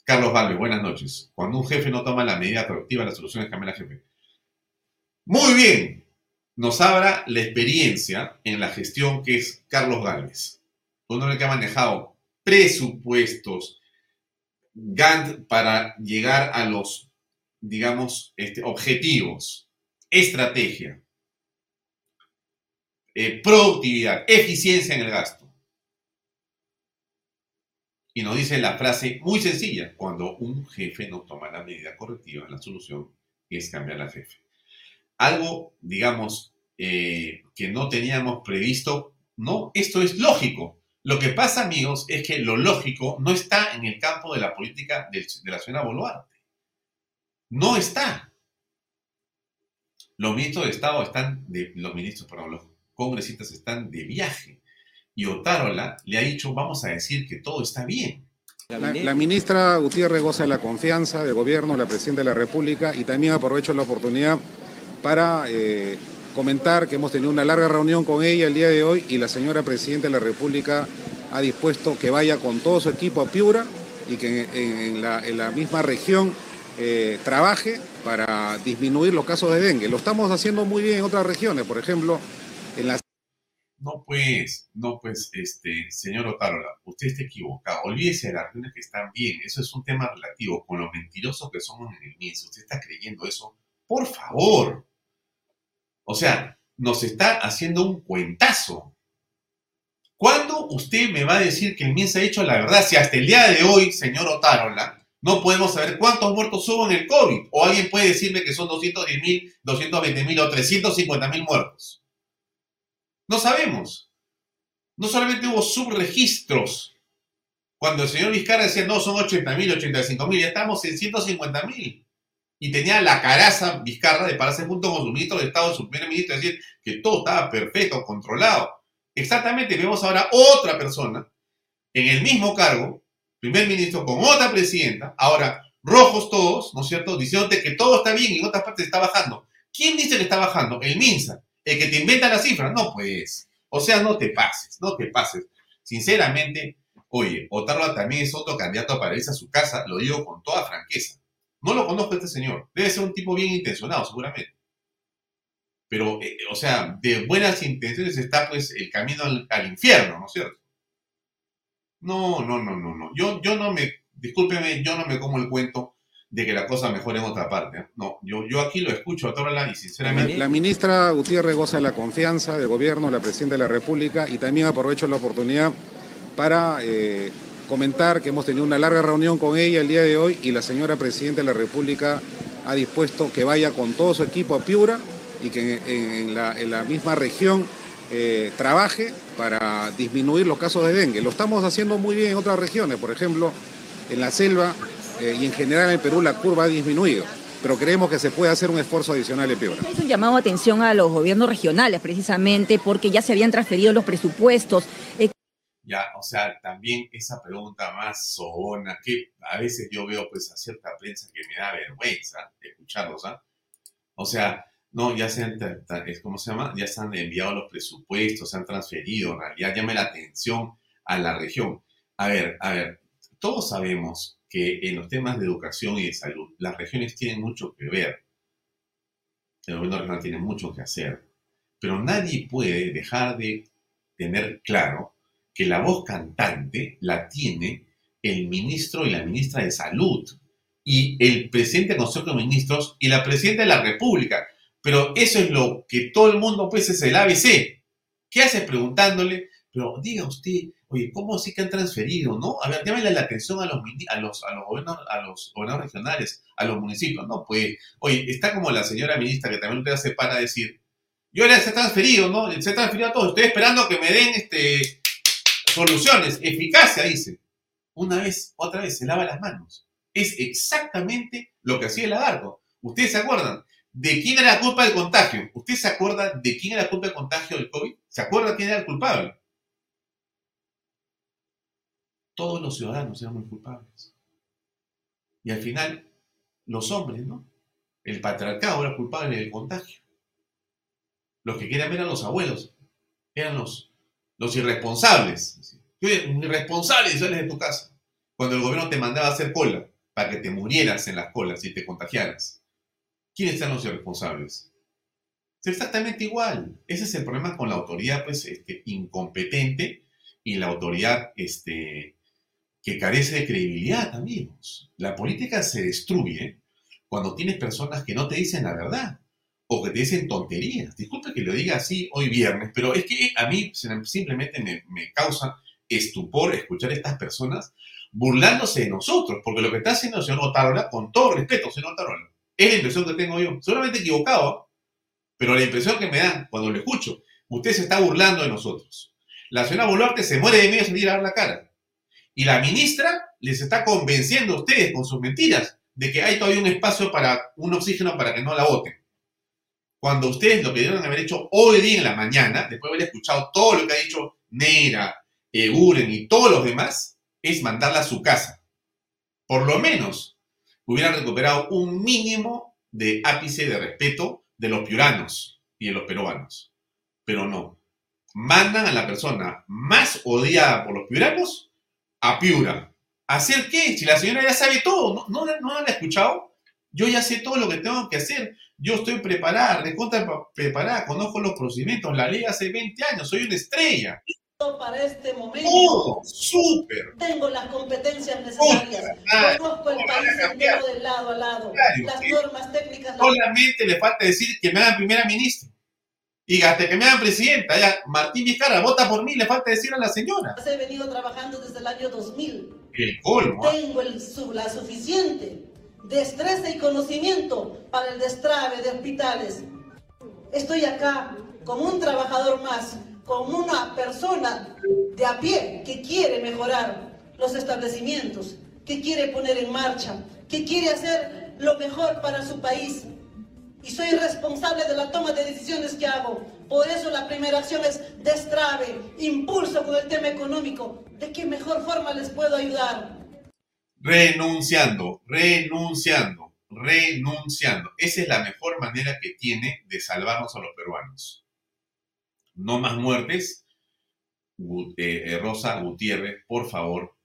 Carlos Valve, buenas noches. Cuando un jefe no toma la medida correctiva, la solución es cambiar al jefe. Muy bien. Nos habla la experiencia en la gestión que es Carlos Gálvez. Un hombre que ha manejado presupuestos, Gantt para llegar a los, digamos, este, objetivos, estrategia, eh, productividad, eficiencia en el gasto. Y nos dice la frase muy sencilla, cuando un jefe no toma la medida correctiva, la solución es cambiar al jefe. Algo, digamos, eh, que no teníamos previsto, no, esto es lógico. Lo que pasa, amigos, es que lo lógico no está en el campo de la política de, la señora Boluarte. No está. Los ministros de Estado están, de, los ministros, perdón, los congresistas están de viaje. Y Otárola le ha dicho, vamos a decir que todo está bien. La, ministra Gutiérrez goza de la confianza del gobierno, la presidenta de la República, y también aprovecho la oportunidad para eh, comentar que hemos tenido una larga reunión con ella el día de hoy y la señora presidenta de la República ha dispuesto que vaya con todo su equipo a Piura y que en, la, misma región eh, trabaje para disminuir los casos de dengue. Lo estamos haciendo muy bien en otras regiones, por ejemplo, no, pues, no, pues, este, señor Otárola, usted está equivocado. Olvídese de las regiones que están bien. Eso es un tema relativo. Con lo mentirosos que somos en el MIS, usted está creyendo eso por favor. O sea, nos está haciendo un cuentazo. ¿Cuándo usted me va a decir que el MINSA ha hecho la verdad? Si hasta el día de hoy, señor Otárola, no podemos saber cuántos muertos hubo en el COVID. O alguien puede decirme que son 210 mil, 220 mil o 350 mil muertos. No sabemos. No solamente hubo subregistros. Cuando el señor Vizcarra decía, no, son 80 mil, 85 mil, ya estamos en 150 mil. Y tenía la caraza Vizcarra de pararse junto con su ministro de Estado, su primer ministro, decir que todo estaba perfecto, controlado. Exactamente, vemos ahora otra persona en el mismo cargo, primer ministro con otra presidenta, ahora rojos todos, ¿no es cierto?, diciéndote que todo está bien y en otras partes está bajando. ¿Quién dice que está bajando? El MINSA, el que te inventa las cifras. No, pues, o sea, no te pases, no te pases. Sinceramente, oye, Otarla también es otro candidato para irse a su casa, lo digo con toda franqueza. No lo conozco a este señor, debe ser un tipo bien intencionado, seguramente. Pero, eh, o sea, de buenas intenciones está pues el camino al, infierno, ¿no es cierto? No, no, no, no, no. Yo, yo no me, discúlpeme, yo no me como el cuento de que la cosa mejore en otra parte. ¿eh? No, yo, yo aquí lo escucho a Torala y sinceramente... La ministra Gutiérrez goza de la confianza del gobierno, la presidenta de la República y también aprovecho la oportunidad para eh, comentar que hemos tenido una larga reunión con ella el día de hoy y la señora presidenta de la República ha dispuesto que vaya con todo su equipo a Piura y que en, la, misma región eh, trabaje para disminuir los casos de dengue. Lo estamos haciendo muy bien en otras regiones, por ejemplo, en la selva eh, y en general en Perú la curva ha disminuido pero creemos que se puede hacer un esfuerzo adicional en Piura. Es un llamado a atención a los gobiernos regionales, precisamente, porque ya se habían transferido los presupuestos. Eh, o sea, también esa pregunta más sobona, que a veces yo veo pues a cierta prensa que me da vergüenza escucharlos, ¿ah? O sea, no, ya se han, ¿cómo se llama? Ya se han enviado los presupuestos, se han transferido, en realidad llame la atención a la región. A ver, a ver, todos sabemos que en los temas de educación y de salud, las regiones tienen mucho que ver. El gobierno regional tiene mucho que hacer. Pero nadie puede dejar de tener claro que la voz cantante la tiene el ministro y la ministra de Salud y el presidente del Consejo de Ministros y la presidenta de la República. Pero eso es lo que todo el mundo, pues, es el ABC. ¿Qué hace preguntándole? Pero diga usted, oye, ¿cómo sí que han transferido, no? A ver, llámale la atención a los, a los, a los, gobiernos, a los gobernadores regionales, a los municipios, ¿no? Pues, oye, está como la señora ministra que también usted hace para decir, yo le he transferido, ¿no? Se ha transferido a todos, estoy esperando que me den este, soluciones, eficacia, dice. Una vez, otra vez, se lava las manos. Es exactamente lo que hacía el lagarto. ¿Ustedes se acuerdan? ¿De quién era la culpa del contagio? ¿Usted se acuerda de quién era la culpa del contagio del COVID? ¿Se acuerda quién era el culpable? Todos los ciudadanos éramos culpables. Y al final, los hombres, ¿no? El patriarcado era culpable del contagio. Los que querían ver a los abuelos eran los, los irresponsables. Irresponsables sales de tu casa. Cuando el gobierno te mandaba hacer cola para que te murieras en las colas y te contagiaras. ¿quiénes son los responsables? Es exactamente igual. Ese es el problema con la autoridad pues, este, incompetente y la autoridad este, que carece de credibilidad, amigos. La política se destruye cuando tienes personas que no te dicen la verdad o que te dicen tonterías. Disculpe que lo diga así hoy viernes, pero es que a mí simplemente me, causa estupor escuchar a estas personas burlándose de nosotros, porque lo que está haciendo el señor Otarola, con todo respeto, señor Otarola, es la impresión que tengo yo. Seguramente equivocado, pero la impresión que me dan cuando lo escucho, usted se está burlando de nosotros. La señora Boluarte se muere de miedo sin ir a dar la cara. Y la ministra les está convenciendo a ustedes con sus mentiras de que hay todavía un espacio para un oxígeno para que no la voten. Cuando ustedes lo que deben haber hecho hoy día en la mañana, después de haber escuchado todo lo que ha dicho Neira, Eguren y todos los demás, es mandarla a su casa. Por lo menos hubieran recuperado un mínimo de ápice de respeto de los piuranos y de los peruanos. Pero no. Mandan a la persona más odiada por los piuranos a Piura. ¿Hacer qué? Si la señora ya sabe todo, ¿no, no, no la ha escuchado? Yo ya sé todo lo que tengo que hacer. Yo estoy preparada, contra preparada, conozco los procedimientos, la ley hace 20 años, soy una estrella. para este momento. Todo, súper. Tengo las competencias necesarias. Conozco el ¿cómo país entero de lado a lado. Claro, las sí. normas técnicas. Solamente le falta decir que me hagan primera ministra. Y hasta que me hagan presidenta. Ya, Martín Vizcarra, vota por mí, le falta decir a la señora. He venido trabajando desde el año 2000. El colmo. ¿ah? Tengo el la suficiente destreza y conocimiento para el destrave de hospitales. Estoy acá como un trabajador más, como una persona de a pie que quiere mejorar los establecimientos, que quiere poner en marcha, que quiere hacer lo mejor para su país. Y soy responsable de la toma de decisiones que hago. Por eso la primera acción es destrave, impulso con el tema económico. ¿De qué mejor forma les puedo ayudar? Renunciando, renunciando, renunciando. Esa es la mejor manera que tiene de salvarnos a los peruanos. No más muertes. Eh, eh, Rosa Gutiérrez, por favor,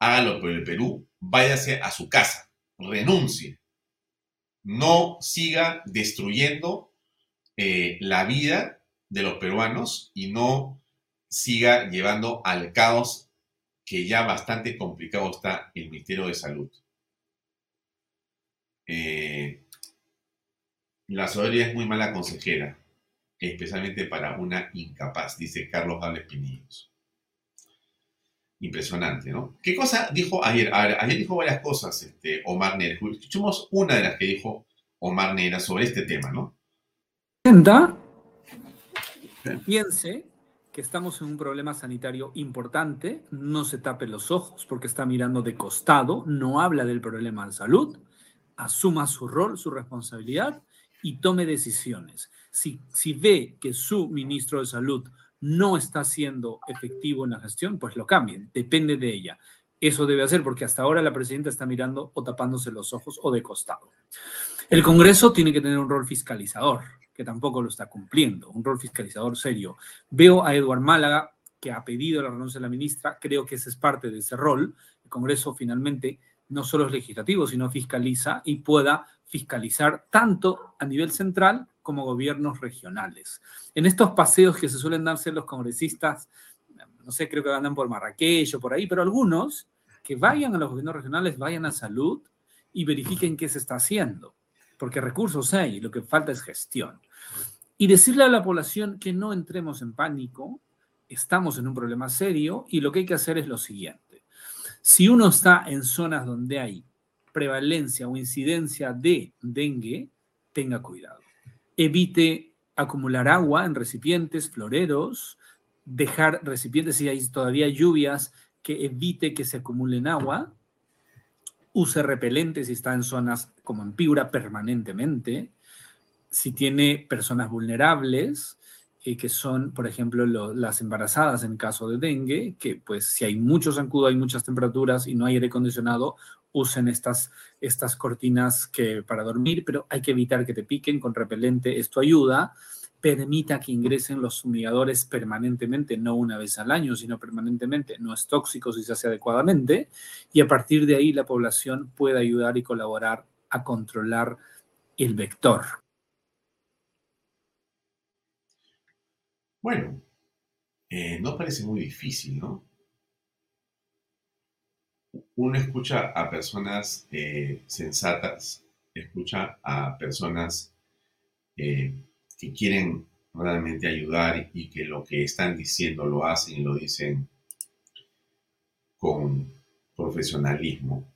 hágalo por el Perú, váyase a su casa, renuncie. No siga destruyendo eh, la vida de los peruanos y no siga llevando al caos que ya bastante complicado está el Ministerio de Salud. Eh, la Sobería es muy mala consejera, especialmente para una incapaz, dice Carlos Gales Pinillos. Impresionante, ¿no? ¿Qué cosa dijo ayer? A ver, ayer dijo varias cosas este, Omar Neira. Escuchemos una de las que dijo Omar Neira sobre este tema, ¿no? Piense que estamos en un problema sanitario importante, no se tape los ojos porque está mirando de costado, no habla del problema de salud, asuma su rol, su responsabilidad y tome decisiones. Si, si ve que su ministro de salud no está siendo efectivo en la gestión, pues lo cambien, depende de ella. Eso debe hacer porque hasta ahora la presidenta está mirando o tapándose los ojos o de costado. El Congreso tiene que tener un rol fiscalizador, que tampoco lo está cumpliendo, un rol fiscalizador serio. Veo a Eduard Málaga, que ha pedido la renuncia de la ministra, creo que ese es parte de ese rol. El Congreso finalmente no solo es legislativo, sino fiscaliza y pueda fiscalizar tanto a nivel central como gobiernos regionales. En estos paseos que se suelen darse los congresistas, no sé, creo que andan por Marrakech o por ahí, pero algunos que vayan a los gobiernos regionales, vayan a salud y verifiquen qué se está haciendo, porque recursos hay, lo que falta es gestión. Y decirle a la población que no entremos en pánico, estamos en un problema serio y lo que hay que hacer es lo siguiente. Si uno está en zonas donde hay prevalencia o incidencia de dengue, tenga cuidado. Evite acumular agua en recipientes, floreros, dejar recipientes si hay todavía lluvias que evite que se acumulen agua, use repelente si está en zonas como en Piura permanentemente, si tiene personas vulnerables, eh, que son, por ejemplo, lo- las embarazadas en caso de dengue, que pues si hay mucho zancudo, hay muchas temperaturas y no hay aire acondicionado, usen estas, estas cortinas que, para dormir, pero hay que evitar que te piquen con repelente, esto ayuda. Permita que ingresen los fumigadores permanentemente, no una vez al año, sino permanentemente. No es tóxico si se hace adecuadamente. Y a partir de ahí la población puede ayudar y colaborar a controlar el vector. Bueno, eh, no parece muy difícil, ¿no? Uno escucha a personas eh, sensatas, escucha a personas eh, que quieren realmente ayudar y que lo que están diciendo lo hacen y lo dicen con profesionalismo.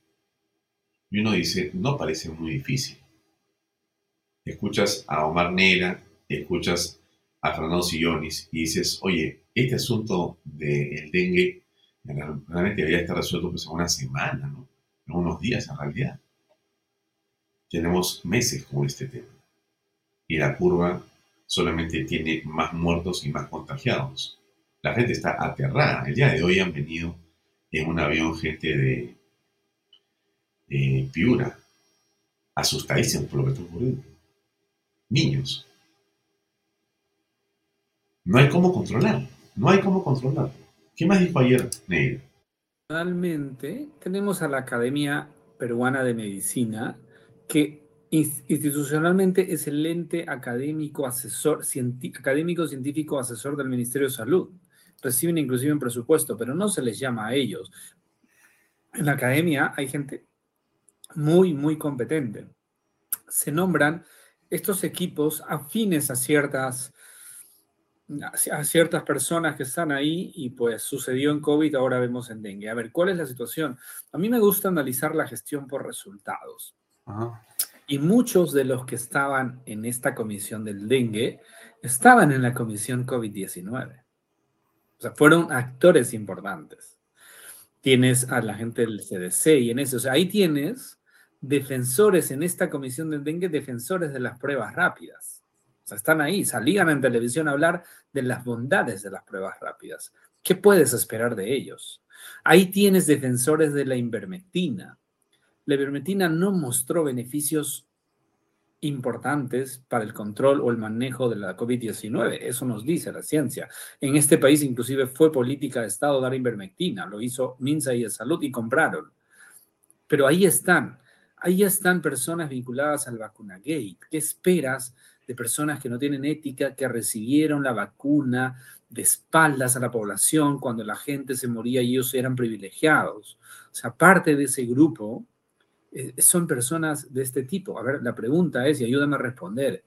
Y uno dice, no parece muy difícil. Escuchas a Omar Neira, escuchas a Fernando Sillonis y dices, oye, este asunto del dengue realmente debería estar resuelto pues en una semana, ¿no? En unos días en realidad. Tenemos meses con este tema. Y la curva solamente tiene más muertos y más contagiados. La gente está aterrada. El día de hoy han venido en un avión gente de, de Piura, asustadísimos por lo que está ocurriendo. Niños. No hay cómo controlar. No hay cómo controlar. ¿Qué más dijo ayer Neira? Finalmente, tenemos a la Academia Peruana de Medicina, que ins- institucionalmente es el ente académico asesor, académico científico asesor del Ministerio de Salud. reciben inclusive un presupuesto, pero no se les llama a ellos. En la academia hay gente muy, muy competente. Se nombran estos equipos afines a ciertas, a ciertas personas que están ahí y pues sucedió en COVID, ahora vemos en dengue. A ver, ¿cuál es la situación? A mí me gusta analizar la gestión por resultados. Y muchos de los que estaban en esta comisión del dengue estaban en la comisión COVID-19. O sea, fueron actores importantes. Tienes a la gente del CDC y en eso, o sea, ahí tienes defensores en esta comisión del dengue, defensores de las pruebas rápidas. Están ahí, salían en televisión a hablar de las bondades de las pruebas rápidas. ¿Qué puedes esperar de ellos? Ahí tienes defensores de la invermectina. La ivermectina no mostró beneficios importantes para el control o el manejo de la COVID-19. Eso nos dice la ciencia. En este país inclusive fue política de Estado dar invermectina. Lo hizo Minsa y de Salud y compraron. Pero ahí están. Ahí están personas vinculadas al vacuna gate. ¿Qué esperas de personas que no tienen ética, que recibieron la vacuna de espaldas a la población cuando la gente se moría y ellos eran privilegiados? O sea, parte de ese grupo eh, son personas de este tipo. A ver, la pregunta es, y ayúdame a responder,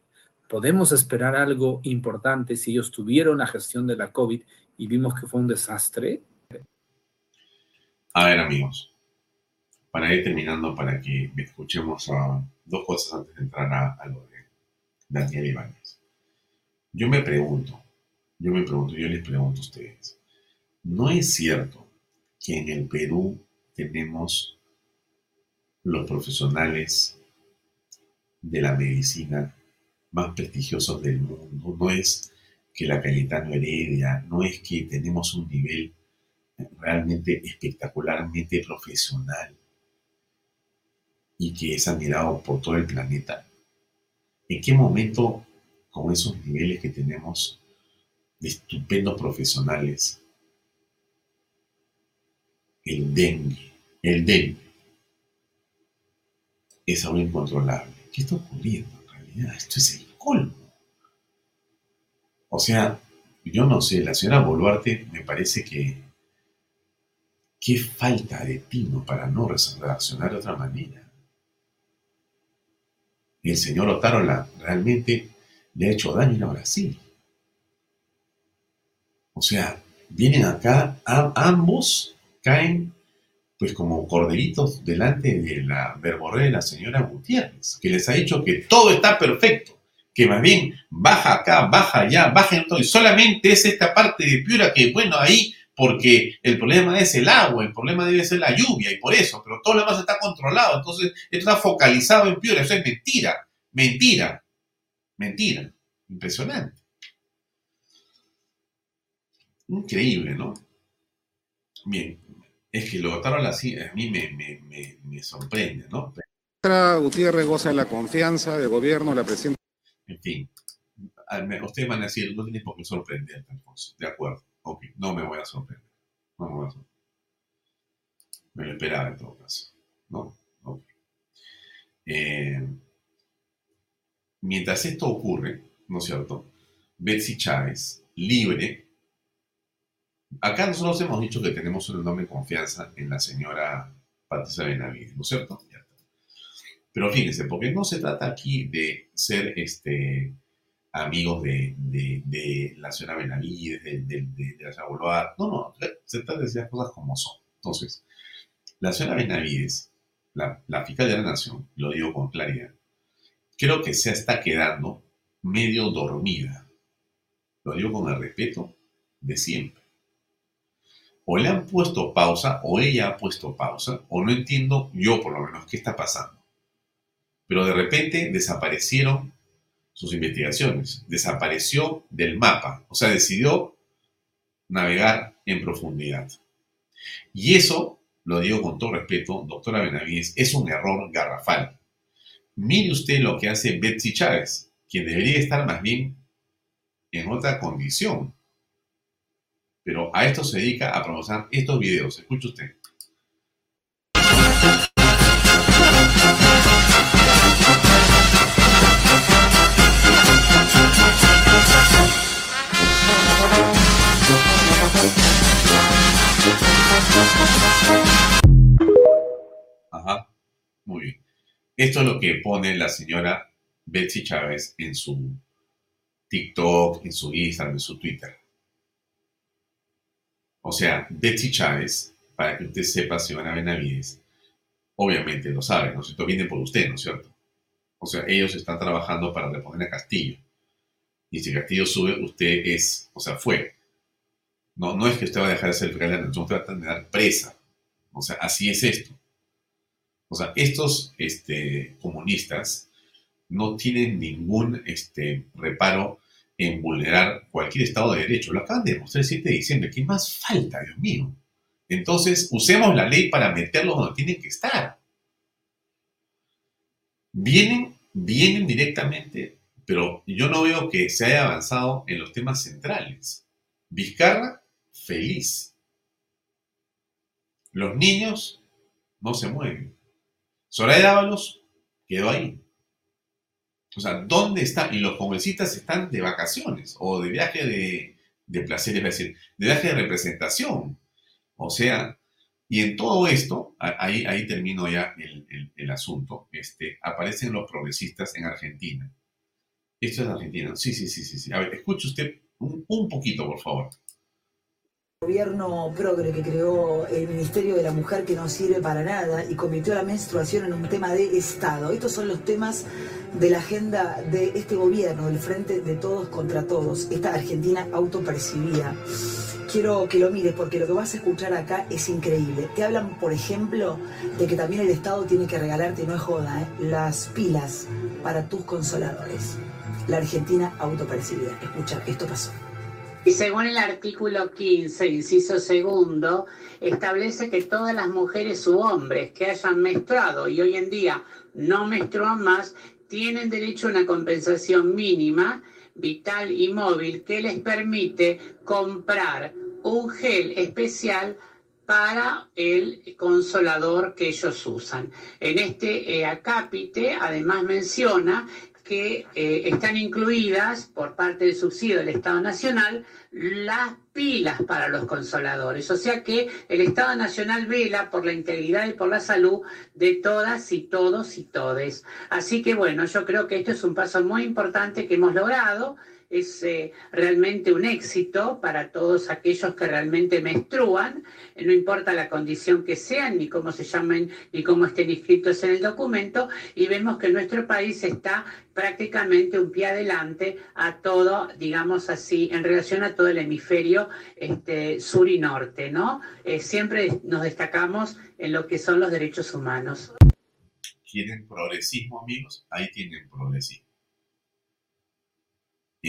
¿podemos esperar algo importante si ellos tuvieron la gestión de la COVID y vimos que fue un desastre? A ver, amigos, para ir terminando, para que escuchemos a dos cosas antes de entrar a, lo de Daniel Ibáñez. Yo me pregunto, yo me pregunto, yo les pregunto a ustedes, ¿no es cierto que en el Perú tenemos los profesionales de la medicina más prestigiosos del mundo. No es que la Cayetano Heredia, no es que tenemos un nivel realmente espectacularmente profesional y que es admirado por todo el planeta. ¿En qué momento, con esos niveles que tenemos de estupendos profesionales, el dengue, el dengue, es algo incontrolable. ¿Qué está ocurriendo en realidad? Esto es el colmo. O sea, yo no sé, la señora Boluarte me parece que qué falta de tino para no reaccionar de otra manera. El señor Otárola realmente le ha hecho daño a Brasil. O sea, vienen acá, ambos caen pues como corderitos delante de la verborrea de la señora Gutiérrez, que les ha dicho que todo está perfecto, que más bien baja acá, baja allá, baja en todo, y solamente es esta parte de Piura que, bueno, ahí, porque el problema es el agua, el problema debe ser la lluvia, y por eso, pero todo lo demás está controlado, entonces esto está focalizado en Piura, eso es mentira, mentira, mentira, impresionante. Increíble, ¿no? Bien, es que lo votaron así, a mí me, sorprende, ¿no? Gutiérrez goza de la confianza del gobierno, la presidenta. En fin, ustedes van a decir, no tienes por qué sorprender, Alfonso. De acuerdo, ok, no me voy a sorprender. No me voy a sorprender. Me lo esperaba en todo caso, ¿no? Ok. Eh, mientras esto ocurre, ¿no es cierto? Betsy Chávez, libre, Acá nosotros hemos dicho que tenemos una enorme confianza en la señora Patricia Benavides, ¿no es cierto? Pero fíjense, porque no se trata aquí de ser este, amigos de, la señora Benavides, de, la señora. No, no, se trata de decir las cosas como son. Entonces, la señora Benavides, la, la fiscal de la Nación, lo digo con claridad, creo que se está quedando medio dormida. Lo digo con el respeto de siempre o le han puesto pausa, o ella ha puesto pausa, o no entiendo yo por lo menos qué está pasando. Pero de repente desaparecieron sus investigaciones, desapareció del mapa, o sea, decidió navegar en profundidad. Y eso, lo digo con todo respeto, doctora Benavides, es un error garrafal. Mire usted lo que hace Betsy Chávez, quien debería estar más bien en otra condición, pero a esto se dedica a promocionar estos videos. Escuche usted. Ajá, muy bien. Esto es lo que pone la señora Betsy Chávez en su TikTok, en su Instagram, en su Twitter. O sea, Betsy Chávez, para que usted sepa, señora Benavides, obviamente lo sabe, ¿no es cierto? Viene por usted, ¿no es cierto? O sea, ellos están trabajando para reponer a Castillo. Y si Castillo sube, usted es, o sea, fue. No, no es que usted va a dejar de ser nación, usted va a tener presa. O sea, así es esto. O sea, estos este, comunistas no tienen ningún este, reparo en vulnerar cualquier Estado de Derecho. Lo acaban de demostrar el 7 de diciembre. ¿Qué más falta, Dios mío? Entonces, usemos la ley para meterlos donde tienen que estar. Vienen, vienen directamente, pero yo no veo que se haya avanzado en los temas centrales. Vizcarra, feliz. Los niños no se mueven. Soraya Dávalos quedó ahí. O sea, ¿dónde está? Y los congresistas están de vacaciones o de viaje de, de placer, es decir, de viaje de representación. O sea, y en todo esto, ahí, ahí termino ya el, asunto, este, aparecen los progresistas en Argentina. Esto es Argentina. Sí, sí, sí, sí. sí. A ver, escuche usted un poquito, por favor gobierno progre que creó el Ministerio de la Mujer que no sirve para nada y convirtió la menstruación en un tema de Estado. Estos son los temas de la agenda de este gobierno, del frente de todos contra todos, esta Argentina autopercibida. Quiero que lo mires porque lo que vas a escuchar acá es increíble. Te hablan, por ejemplo, de que también el Estado tiene que regalarte, no es joda, ¿eh? las pilas para tus consoladores. La Argentina autopercibida. Escucha, esto pasó. Y según el artículo 15, inciso segundo, establece que todas las mujeres u hombres que hayan menstruado y hoy en día no menstruan más, tienen derecho a una compensación mínima, vital y móvil que les permite comprar un gel especial para el consolador que ellos usan. En este eh, acápite además menciona que eh, están incluidas por parte del subsidio del Estado Nacional las pilas para los consoladores. O sea que el Estado Nacional vela por la integridad y por la salud de todas y todos y todes. Así que bueno, yo creo que esto es un paso muy importante que hemos logrado es eh, realmente un éxito para todos aquellos que realmente menstruan, no importa la condición que sean, ni cómo se llamen, ni cómo estén inscritos en el documento, y vemos que nuestro país está prácticamente un pie adelante a todo, digamos así, en relación a todo el hemisferio este, sur y norte, ¿no? Eh, siempre nos destacamos en lo que son los derechos humanos. ¿Quieren progresismo, amigos? Ahí tienen progresismo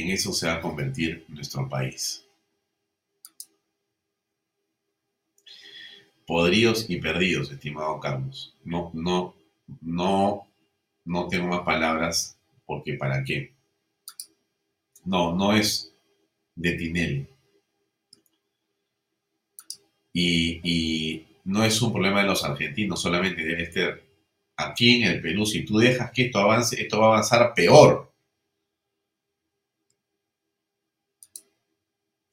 en eso se va a convertir nuestro país. Podridos y perdidos, estimado Carlos. No, no, no, no tengo más palabras porque para qué. No, no es de Tinelli. Y, y, no es un problema de los argentinos solamente, debe estar aquí en el Perú. Si tú dejas que esto avance, esto va a avanzar peor.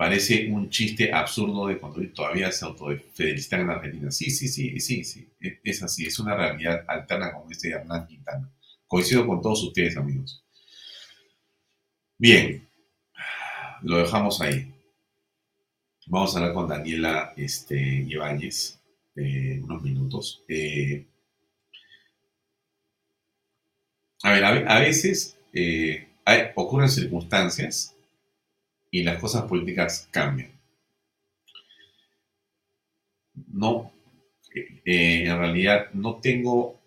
Parece un chiste absurdo de cuando todavía se autofelicitan en Argentina. Sí, sí, sí, sí, sí, e, es así, es una realidad alterna como dice Hernán Quintana. Coincido con todos ustedes, amigos. Bien, lo dejamos ahí. Vamos a hablar con Daniela este, Ibáñez eh, unos minutos. Eh, a ver, a, veces eh, ocurren circunstancias y las cosas políticas cambian. No, eh, en realidad no tengo,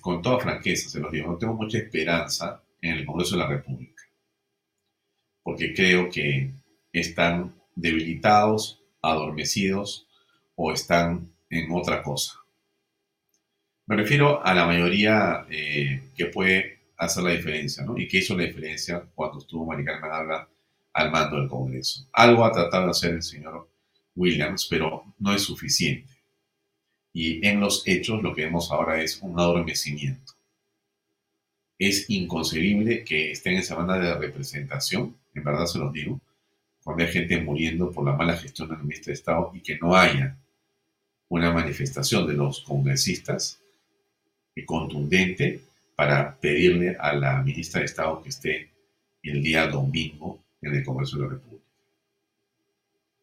con toda franqueza se los digo, no tengo mucha esperanza en el Congreso de la República, porque creo que están debilitados, adormecidos o están en otra cosa. Me refiero a la mayoría eh, que puede hacer la diferencia, ¿no? Y que hizo la diferencia cuando estuvo Maricarmen Habla al mando del Congreso. Algo ha tratado de hacer el señor Williams, pero no es suficiente. Y en los hechos lo que vemos ahora es un adormecimiento. Es inconcebible que estén en semana de representación, en verdad se los digo, cuando hay gente muriendo por la mala gestión del ministro de Estado y que no haya una manifestación de los congresistas contundente para pedirle a la ministra de Estado que esté el día domingo en el Congreso de la República.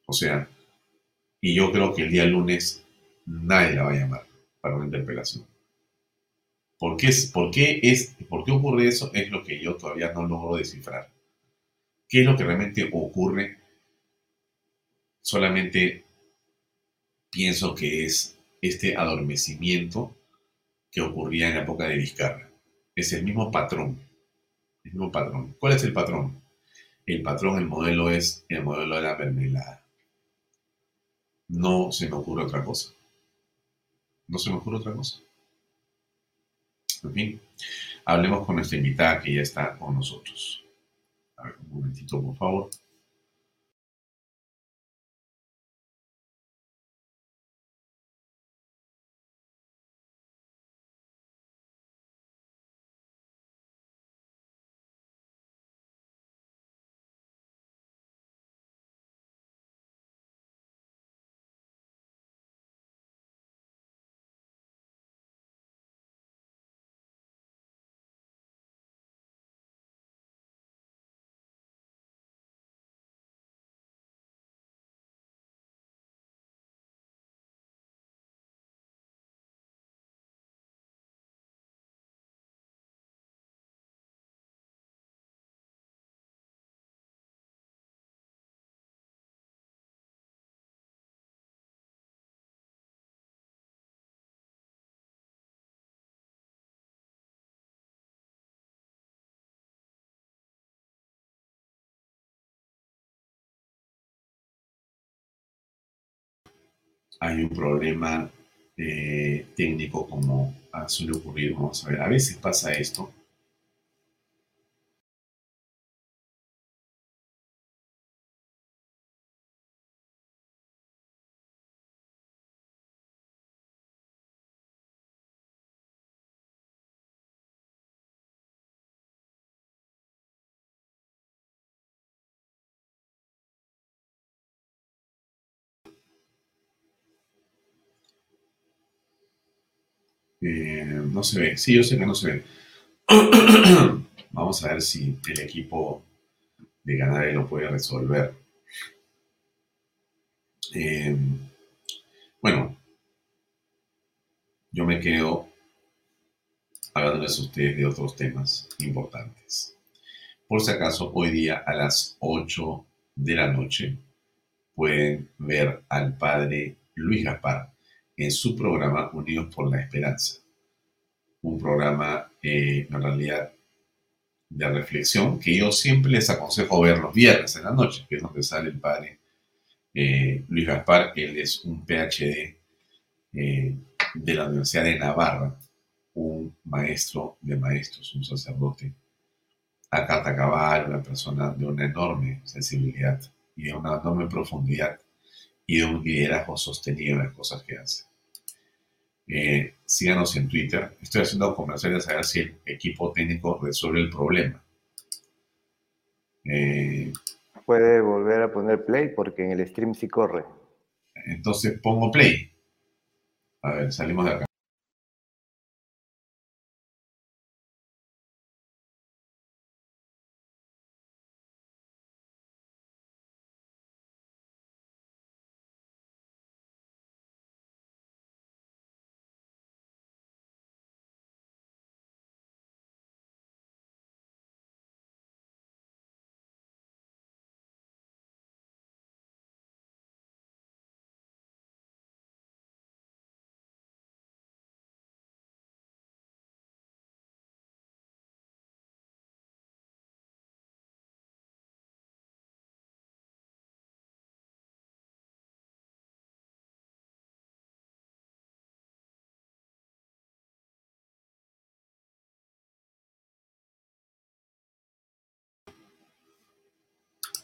O sea, y yo creo que el día lunes nadie la va a llamar para una interpelación. ¿Por qué, por, qué es, ¿Por qué ocurre eso? Es lo que yo todavía no logro descifrar. ¿Qué es lo que realmente ocurre? Solamente pienso que es este adormecimiento que ocurría en la época de Vizcarra. Es el mismo patrón. El mismo patrón. ¿Cuál es el patrón? El patrón, el modelo es el modelo de la mermelada. No se me ocurre otra cosa. No se me ocurre otra cosa. En fin, hablemos con nuestra invitada que ya está con nosotros. A ver, un momentito, por favor. Hay un problema eh, técnico como suele ocurrir. Vamos a ver, a veces pasa esto. Eh, no se ve. Sí, yo sé que no se ve. Vamos a ver si el equipo de Ganare lo puede resolver. Eh, bueno, yo me quedo hablándoles a ustedes de otros temas importantes. Por si acaso, hoy día a las 8 de la noche pueden ver al padre Luis Gaspar en su programa Unidos por la Esperanza. Un programa eh, en realidad de reflexión que yo siempre les aconsejo ver los viernes en la noche, que es donde sale el padre eh, Luis Gaspar. Él es un PhD eh, de la Universidad de Navarra, un maestro de maestros, un sacerdote a carta cabal, una persona de una enorme sensibilidad y de una enorme profundidad y de un liderazgo sostenido en las cosas que hace. Eh, síganos en Twitter. Estoy haciendo comerciales a ver si el equipo técnico resuelve el problema. Eh, Puede volver a poner play porque en el stream sí corre. Entonces pongo play. A ver, salimos de acá.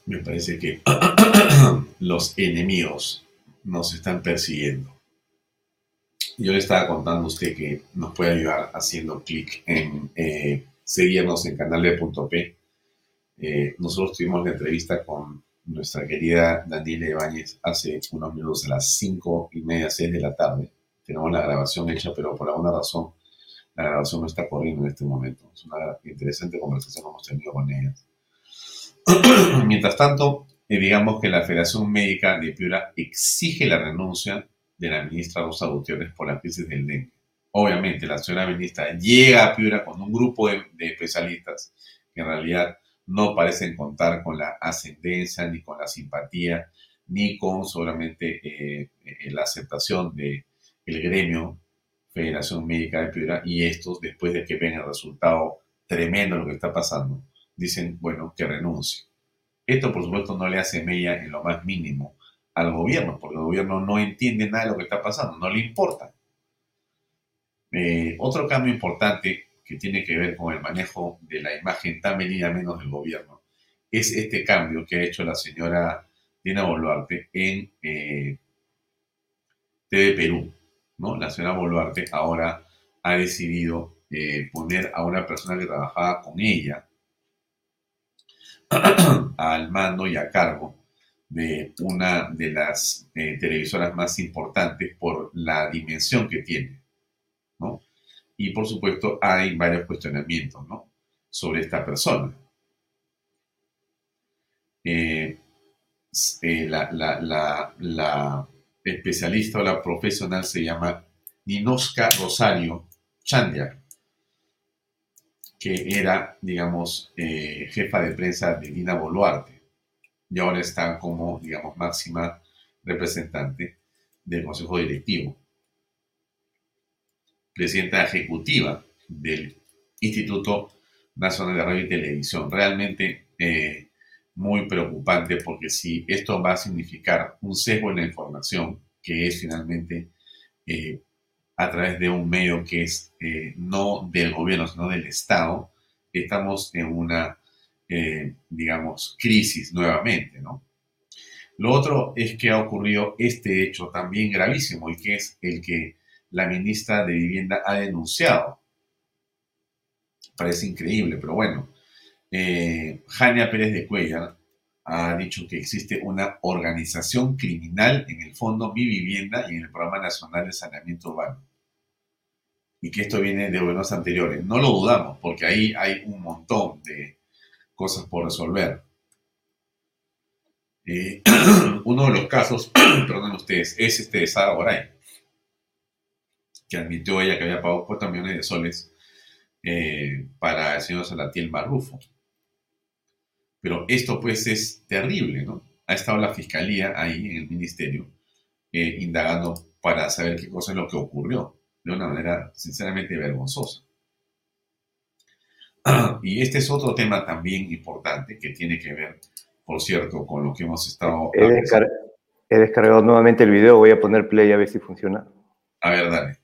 Me parece que los enemigos nos están persiguiendo. Yo le estaba contando a usted que nos puede ayudar haciendo clic en eh, seguirnos en canal de punto P. Eh, nosotros tuvimos la entrevista con nuestra querida Daniela Ibáñez hace unos minutos a las cinco y media, seis de la tarde. Tenemos la grabación hecha, pero por alguna razón la grabación no está corriendo en este momento. Es una interesante conversación que hemos tenido con ellas. Mientras tanto, eh, digamos que la Federación Médica de Piura exige la renuncia de la ministra Rosa Gutiérrez por la crisis del dengue. Obviamente, la señora ministra llega a Piura con un grupo de, especialistas que en realidad no parecen contar con la ascendencia, ni con la simpatía, ni con solamente eh, eh, la aceptación del el gremio Federación Médica de Piura y estos, después de que ven el resultado tremendo de lo que está pasando, dicen, bueno, que renuncie. Esto, por supuesto, no le hace mella en lo más mínimo al gobierno, porque el gobierno no entiende nada de lo que está pasando, no le importa. Eh, otro cambio importante que tiene que ver con el manejo de la imagen tan venida menos del gobierno es este cambio que ha hecho la señora Dina Boluarte en eh, TV Perú. ¿no? La señora Boluarte ahora ha decidido eh, poner a una persona que trabajaba con ella al mando y a cargo de una de las eh, televisoras más importantes por la dimensión que tiene, ¿no? Y por supuesto hay varios cuestionamientos, ¿no? Sobre esta persona. Eh, eh, la, especialista o la profesional se llama Ninoska Rosario Chandia que era, digamos, eh, jefa de prensa de Dina Boluarte y ahora está como, digamos, máxima representante del Consejo Directivo, presidenta ejecutiva del Instituto Nacional de Radio y Televisión. Realmente eh, muy preocupante porque si esto va a significar un sesgo en la información, que es finalmente eh, a través de un medio que es eh, no del gobierno, sino del Estado, estamos en una, eh, digamos, crisis nuevamente, ¿no? Lo otro es que ha ocurrido este hecho también gravísimo y que es el que la ministra de Vivienda ha denunciado. Parece increíble, pero bueno. Eh, Jania Pérez de Cuellar ha dicho que existe una organización criminal en el Fondo Mi Vivienda y en el Programa Nacional de Saneamiento Urbano. Y que esto viene de gobiernos anteriores. No lo dudamos, porque ahí hay un montón de cosas por resolver. Eh, uno de los casos, perdonen ustedes, es este de Sara Boray, que admitió ella que había pagado 4 millones de soles eh, para el señor Salatiel Marrufo. Pero esto pues es terrible, ¿no? Ha estado la fiscalía ahí en el ministerio eh, indagando para saber qué cosa es lo que ocurrió de una manera sinceramente vergonzosa. Y este es otro tema también importante que tiene que ver, por cierto, con lo que hemos estado... He, he descargado nuevamente el video, voy a poner play a ver si funciona. A ver, dale.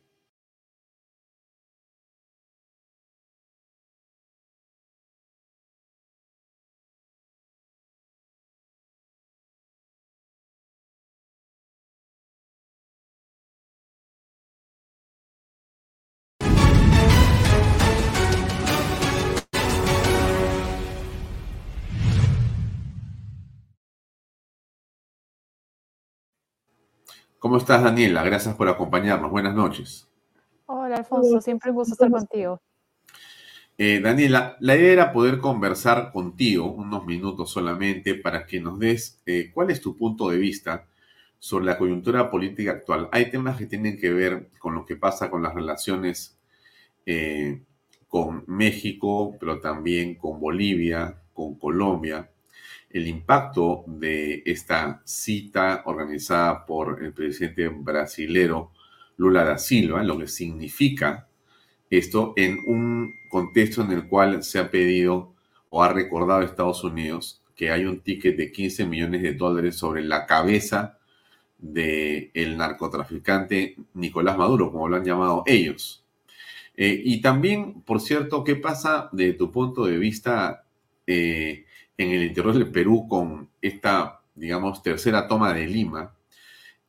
¿Cómo estás, Daniela? Gracias por acompañarnos. Buenas noches. Hola, Alfonso. Siempre un gusto estar contigo. Eh, Daniela, la idea era poder conversar contigo unos minutos solamente para que nos des eh, cuál es tu punto de vista sobre la coyuntura política actual. Hay temas que tienen que ver con lo que pasa con las relaciones eh, con México, pero también con Bolivia, con Colombia, el impacto de esta cita organizada por el presidente brasilero Lula da Silva, lo que significa esto en un contexto en el cual se ha pedido o ha recordado Estados Unidos que hay un ticket de 15 millones de dólares sobre la cabeza del el narcotraficante Nicolás Maduro, como lo han llamado ellos. Eh, y también, por cierto, ¿qué pasa de tu punto de vista eh, en el interior del Perú con esta, digamos, tercera toma de Lima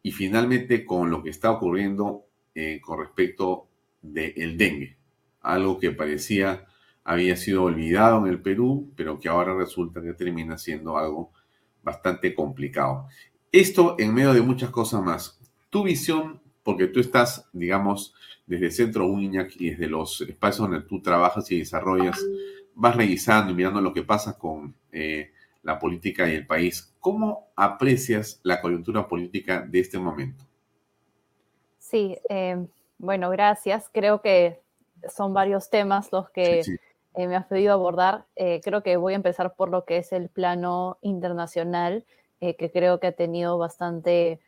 y finalmente con lo que está ocurriendo eh, con respecto del dengue, algo que parecía había sido olvidado en el Perú, pero que ahora resulta que termina siendo algo bastante complicado. Esto en medio de muchas cosas más. Tu visión, porque tú estás, digamos, desde Centro Uñac y desde los espacios donde tú trabajas y desarrollas, vas revisando y mirando lo que pasa con eh, la política y el país. ¿Cómo aprecias la coyuntura política de este momento? Sí, eh, bueno, gracias. Creo que son varios temas los que eh, me has pedido abordar. creo que voy a empezar por lo que es el plano internacional, que creo que ha tenido bastante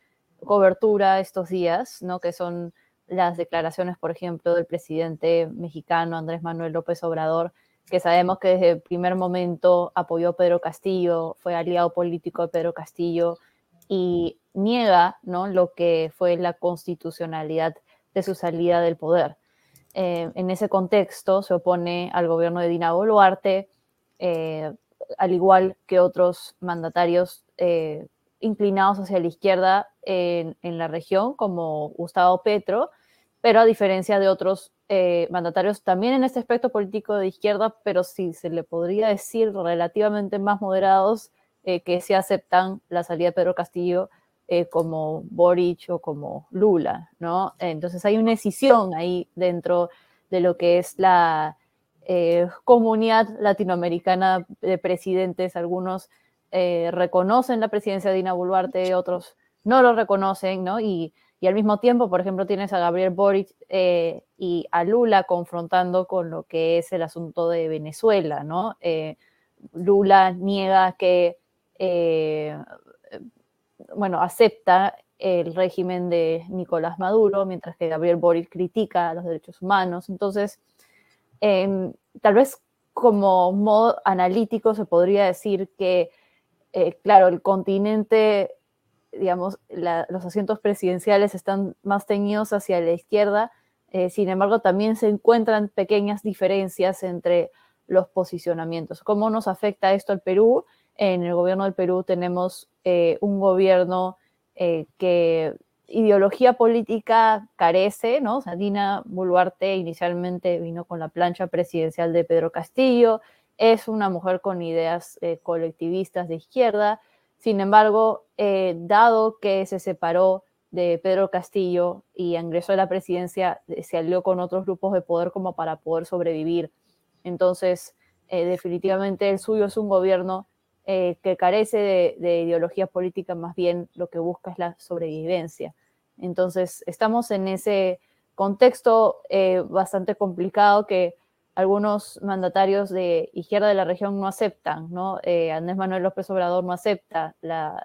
cobertura estos días, ¿no? Que son las declaraciones, por ejemplo, del presidente mexicano Andrés Manuel López Obrador, que sabemos que desde el primer momento apoyó a Pedro Castillo, fue aliado político de Pedro Castillo y niega ¿no? lo que fue la constitucionalidad de su salida del poder. Eh, en ese contexto se opone al gobierno de Dina Boluarte, eh, al igual que otros mandatarios eh, inclinados hacia la izquierda en, en, la región, como Gustavo Petro, pero a diferencia de otros eh, mandatarios también en este aspecto político de izquierda, pero sí se le podría decir relativamente más moderados eh, que se aceptan la salida de Pedro Castillo eh, como Boric o como Lula, ¿no? Entonces hay una decisión ahí dentro de lo que es la comunidad latinoamericana de presidentes. Algunos reconocen la presidencia de Dina Boluarte, otros no lo reconocen, ¿no? Y y al mismo tiempo, por ejemplo, tienes a Gabriel Boric eh, y a Lula confrontando con lo que es el asunto de Venezuela, ¿no? Eh, Lula niega que, eh, bueno, acepta el régimen de Nicolás Maduro, mientras que Gabriel Boric critica los derechos humanos. Entonces, em, tal vez como modo analítico se podría decir que, claro, el continente digamos, los asientos presidenciales están más teñidos hacia la izquierda, eh, sin embargo, también se encuentran pequeñas diferencias entre los posicionamientos. ¿Cómo nos afecta esto al Perú? En el gobierno del Perú tenemos eh, un gobierno eh, que ideología política carece, ¿no? O Dina Boluarte inicialmente vino con la plancha presidencial de Pedro Castillo, es una mujer con ideas colectivistas de izquierda, sin embargo, eh, dado que se separó de Pedro Castillo y ingresó a la presidencia, eh, se alió con otros grupos de poder como para poder sobrevivir. Entonces, eh, definitivamente el suyo es un gobierno que carece de, de, ideología política, más bien lo que busca es la sobrevivencia. Entonces, estamos en ese contexto bastante complicado que algunos mandatarios de izquierda de la región no aceptan, ¿no? Eh, Andrés Manuel López Obrador no acepta la,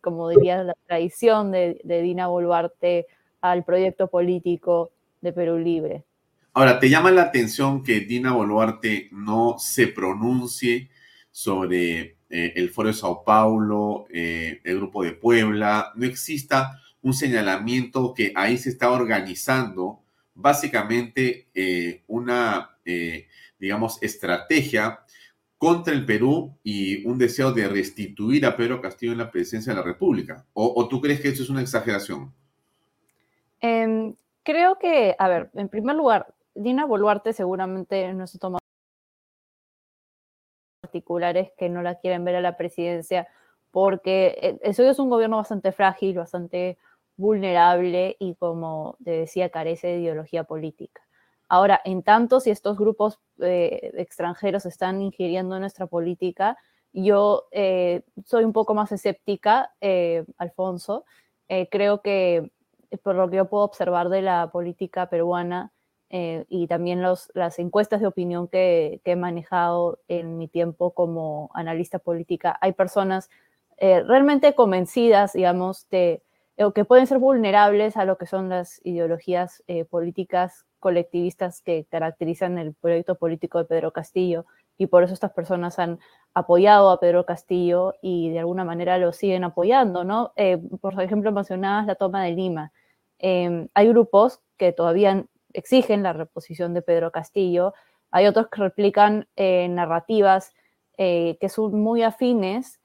como diría, la traición de, Dina Boluarte al proyecto político de Perú Libre. Ahora, ¿te llama la atención que Dina Boluarte no se pronuncie sobre eh, el Foro de Sao Paulo, eh, el Grupo de Puebla? No exista un señalamiento que ahí se está organizando básicamente una eh, digamos, estrategia contra el Perú y un deseo de restituir a Pedro Castillo en la presidencia de la República? ¿O, tú crees que eso es una exageración? Em, creo que, a ver, en primer lugar, Dina Boluarte seguramente no se toma particulares que no la quieren ver a la presidencia porque eh, eso es un gobierno bastante frágil, bastante vulnerable y como te decía, carece de ideología política. Ahora, en tanto, si estos grupos eh, extranjeros están ingiriendo nuestra política, yo eh, soy un poco más escéptica, eh, Alfonso. creo que por lo que yo puedo observar de la política peruana y también los, las encuestas de opinión que, que, he manejado en mi tiempo como analista política, hay personas realmente convencidas, digamos, de, que pueden ser vulnerables a lo que son las ideologías políticas colectivistas que caracterizan el proyecto político de Pedro Castillo y por eso estas personas han apoyado a Pedro Castillo y de alguna manera lo siguen apoyando, ¿no? Eh, por ejemplo, mencionabas la toma de Lima. Em, hay grupos que todavía exigen la reposición de Pedro Castillo, hay otros que replican eh, narrativas eh, que son muy afines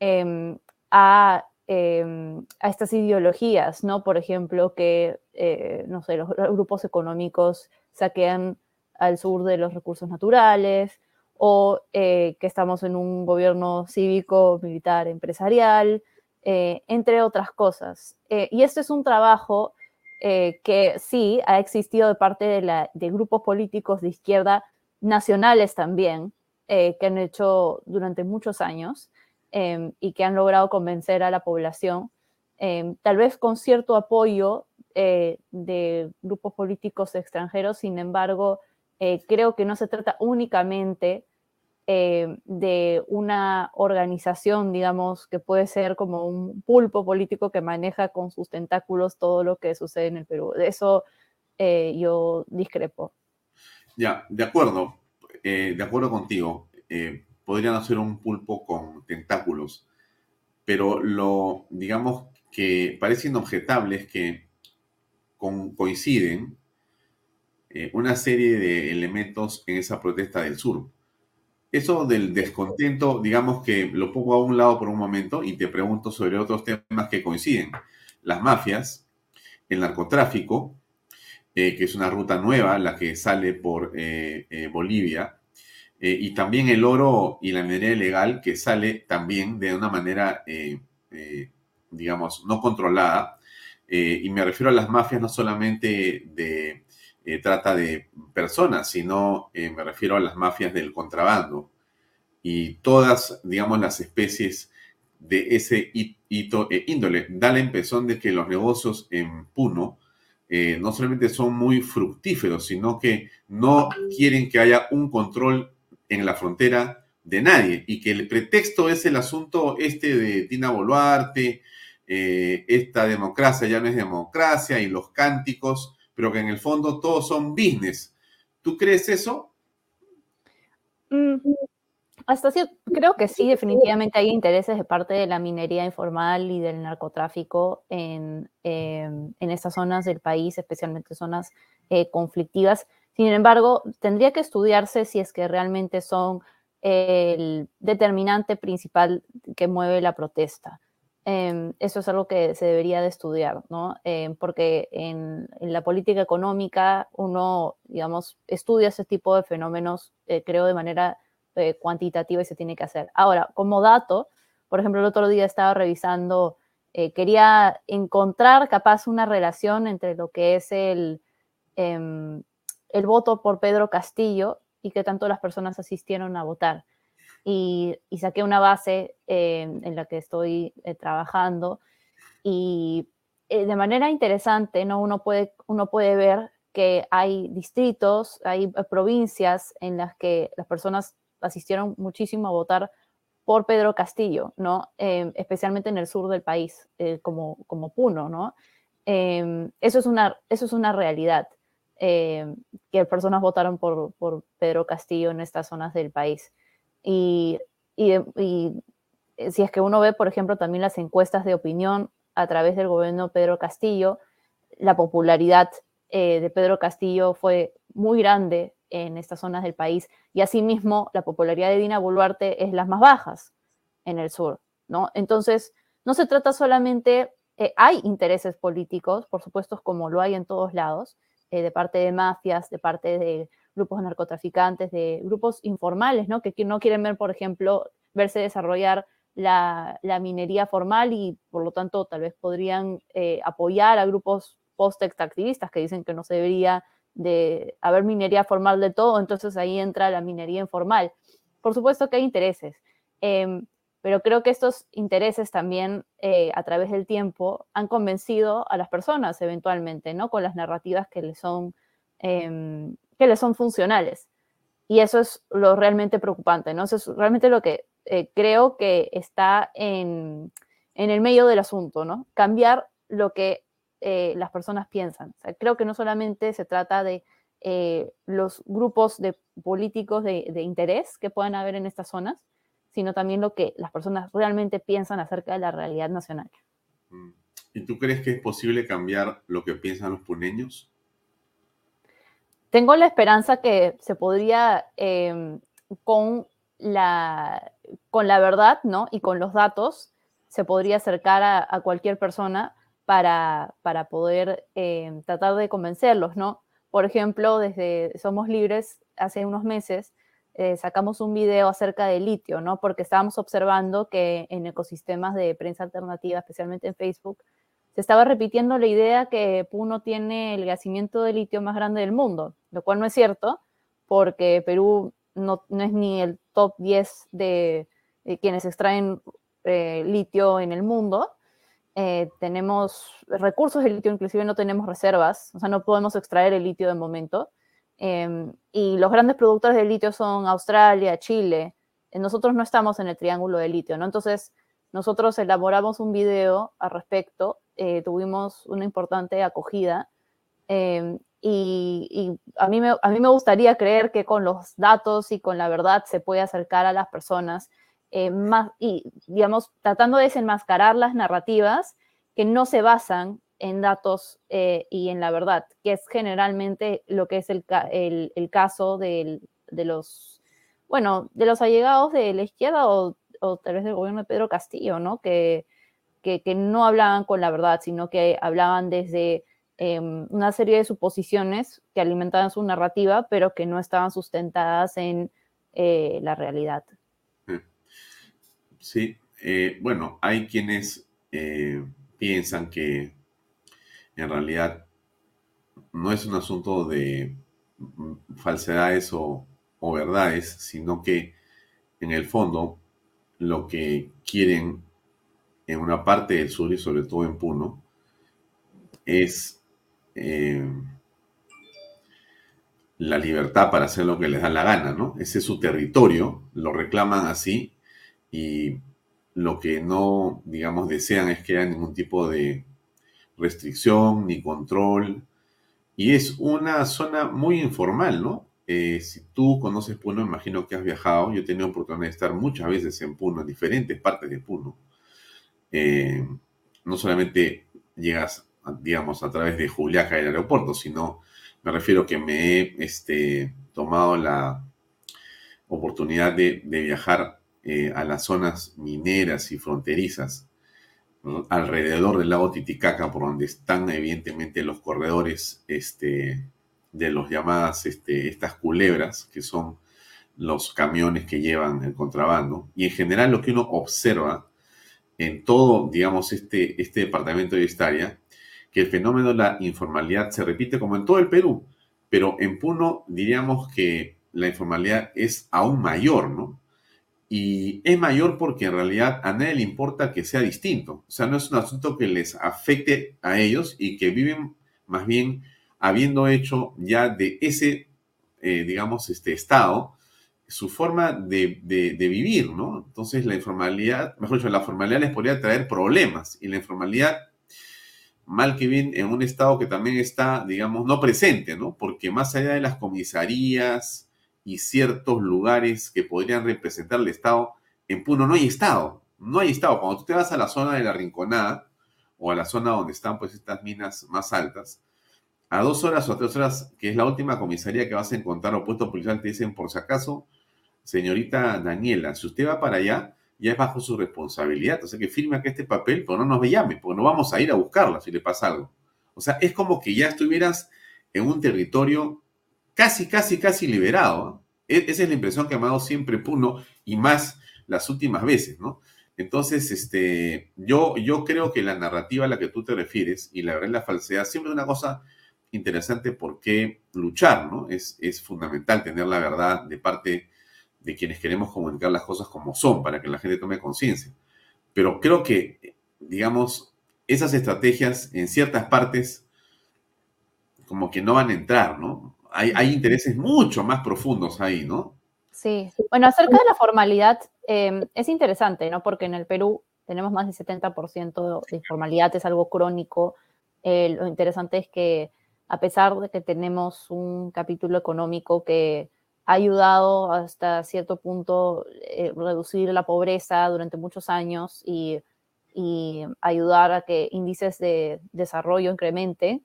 em, a Em, a estas ideologías, ¿no? Por ejemplo, que, eh, no sé, los grupos económicos saquean al sur de los recursos naturales o que estamos en un gobierno cívico, militar, empresarial, entre otras cosas. y este es un trabajo que sí ha existido de parte de, de grupos políticos de izquierda nacionales también, que han hecho durante muchos años em, y que han logrado convencer a la población, em, tal vez con cierto apoyo eh, de grupos políticos extranjeros, sin embargo, eh, creo que no se trata únicamente eh, de una organización, digamos, que puede ser como un pulpo político que maneja con sus tentáculos todo lo que sucede en el Perú. De eso yo discrepo. Ya, de acuerdo, de acuerdo contigo. Podrían hacer un pulpo con tentáculos, pero lo, digamos, que parece inobjetable es que coinciden eh, una serie de elementos en esa protesta del sur. Eso del descontento, digamos que lo pongo a un lado por un momento y te pregunto sobre otros temas que coinciden. Las mafias, el narcotráfico, eh, que es una ruta nueva, la que sale por eh, Bolivia, y también el oro y la minería ilegal, que sale también de una manera, digamos, no controlada, eh, y me refiero a las mafias no solamente de eh, trata de personas, sino eh, me refiero a las mafias del contrabando y todas, digamos, las especies de ese hito e índole. Da la impresión de que los negocios en Puno no solamente son muy fructíferos, sino que no quieren que haya un control en la frontera de nadie y que el pretexto es el asunto este de Tina Boluarte, eh, esta democracia ya no es democracia y los cánticos, pero que en el fondo todos son business. ¿Tú crees eso? Mm, hasta cierto, creo que sí, definitivamente hay intereses de parte de la minería informal y del narcotráfico en, em, en estas zonas del país, especialmente zonas eh, conflictivas. Sin embargo, tendría que estudiarse si es que realmente son el determinante principal que mueve la protesta. Em, eso es algo que se debería de estudiar, ¿no? Em, porque en, la política económica uno, digamos, estudia ese tipo de fenómenos, eh, creo, de manera eh, cuantitativa y se tiene que hacer. Ahora, como dato, por ejemplo, el otro día estaba revisando, eh, quería encontrar capaz una relación entre lo que es el, em, el voto por Pedro Castillo y que tanto las personas asistieron a votar y, saqué una base eh, en la que estoy eh, trabajando y eh, de manera interesante, ¿no? Uno puede, uno puede ver que hay distritos, hay provincias en las que las personas asistieron muchísimo a votar por Pedro Castillo, ¿no? especialmente en el sur del país, como, como Puno, ¿no? eso, es una, eso es una realidad, que personas votaron por, por Pedro Castillo en estas zonas del país. Y, y, eh, si es que uno ve, por ejemplo, también las encuestas de opinión a través del gobierno Pedro Castillo, la popularidad eh, de Pedro Castillo fue muy grande en estas zonas del país y asimismo la popularidad de Dina Boluarte es las más bajas en el sur, ¿no? Entonces, no se trata solamente, eh, hay intereses políticos, por supuesto, como lo hay en todos lados, de parte de mafias, de parte de grupos narcotraficantes, de grupos informales, ¿no? Que no quieren ver, por ejemplo, verse desarrollar la, minería formal y por lo tanto tal vez podrían eh, apoyar a grupos post-extractivistas que dicen que no se debería de haber minería formal de todo, entonces ahí entra la minería informal. Por supuesto que hay intereses, em, pero creo que estos intereses también eh, a través del tiempo han convencido a las personas eventualmente, ¿no? Con las narrativas que les son em, que le son funcionales. Y eso es lo realmente preocupante, ¿no? Eso es realmente lo que eh, creo que está en, el medio del asunto, ¿no? Cambiar lo que eh, las personas piensan. creo que no solamente se trata de los grupos de políticos de, de, interés que puedan haber en estas zonas, sino también lo que las personas realmente piensan acerca de la realidad nacional. Mm. ¿Y tú crees que es posible cambiar lo que piensan los puneños? tengo la esperanza que se podría, em, con, la, con la verdad ¿no? y con los datos, se podría acercar a, cualquier persona para, para poder em, tratar de convencerlos, ¿no? Por ejemplo, desde Somos Libres, hace unos meses, eh, sacamos un video acerca del litio, ¿no? Porque estábamos observando que en ecosistemas de prensa alternativa, especialmente en Facebook, se estaba repitiendo la idea que Puno tiene el yacimiento de litio más grande del mundo, lo cual no es cierto, porque Perú no, es ni el top 10 de, quienes extraen eh, litio en el mundo. Eh, tenemos recursos de litio, inclusive no tenemos reservas, o sea, no podemos extraer el litio de momento. Em, y los grandes productores de litio son Australia, Chile. Eh, nosotros no estamos en el triángulo de litio, ¿no? Entonces, nosotros elaboramos un video al respecto, eh, tuvimos una importante acogida em, y, a, mí me, a mí me gustaría creer que con los datos y con la verdad se puede acercar a las personas eh, más, y, digamos, tratando de desenmascarar las narrativas que no se basan en datos eh, y en la verdad, que es generalmente lo que es el, el, caso de los, bueno, de los allegados de la izquierda o, o, tal vez del gobierno de Pedro Castillo, ¿no? Que, que, no hablaban con la verdad, sino que hablaban desde em, una serie de suposiciones que alimentaban su narrativa, pero que no estaban sustentadas en eh, la realidad. Sí, eh, bueno, hay quienes piensan que en realidad no es un asunto de falsedades o, verdades, sino que en el fondo lo que quieren en una parte del sur y sobre todo en Puno es eh, la libertad para hacer lo que les da la gana, ¿no? Ese es su territorio, lo reclaman así y lo que no, digamos, desean es que haya ningún tipo de restricción ni control. Y es una zona muy informal, ¿no? Eh, si tú conoces Puno, imagino que has viajado. Yo he tenido oportunidad de estar muchas veces en Puno, en diferentes partes de Puno. Eh, no solamente llegas, digamos, a través de Juliaca el aeropuerto, sino me refiero que me he este, tomado la oportunidad de, viajar eh, a las zonas mineras y fronterizas alrededor del lago Titicaca, por donde están evidentemente los corredores este, de los llamadas, este, estas culebras, que son los camiones que llevan el contrabando. Y en general lo que uno observa en todo, digamos, este, este departamento de Estaria, que el fenómeno de la informalidad se repite como en todo el Perú, pero en Puno diríamos que la informalidad es aún mayor, ¿no? Y es mayor porque en realidad a nadie le importa que sea distinto. O sea, no es un asunto que les afecte a ellos y que viven más bien habiendo hecho ya de ese, eh, digamos, este estado su forma de, vivir, ¿no? Entonces la informalidad, mejor dicho, la formalidad les podría traer problemas y la informalidad, mal que bien, en un estado que también está, digamos, no presente, ¿no? Porque más allá de las comisarías, y ciertos lugares que podrían representar el Estado, en Puno no hay Estado, no hay Estado. Cuando tú te vas a la zona de la Rinconada o a la zona donde están pues estas minas más altas, a dos horas o tres horas, que es la última comisaría que vas a encontrar o puesto policial, te dicen, por si acaso, señorita Daniela, si usted va para allá, ya es bajo su responsabilidad. O sea, que firme acá este papel, pero no nos llame, porque no vamos a ir a buscarla si le pasa algo. O sea, es como que ya estuvieras en un territorio casi, casi, casi liberado. E, esa es la impresión que me ha dado siempre Puno y más las últimas veces, ¿no? Entonces, este, yo, yo creo que la narrativa a la que tú te refieres y la verdad la falsedad siempre es una cosa interesante porque luchar, ¿no? Es, es fundamental tener la verdad de parte de quienes queremos comunicar las cosas como son para que la gente tome conciencia. Pero creo que, digamos, esas estrategias en ciertas partes como que no van a entrar, ¿no? Hay, intereses mucho más profundos ahí, ¿no? Sí, bueno, acerca de la formalidad, em, es interesante, ¿no? Porque en el Perú tenemos más del 70% de informalidad, es algo crónico. Eh, lo interesante es que a pesar de que tenemos un capítulo económico que ha ayudado hasta cierto punto eh, reducir la pobreza durante muchos años y, y ayudar a que índices de desarrollo incrementen,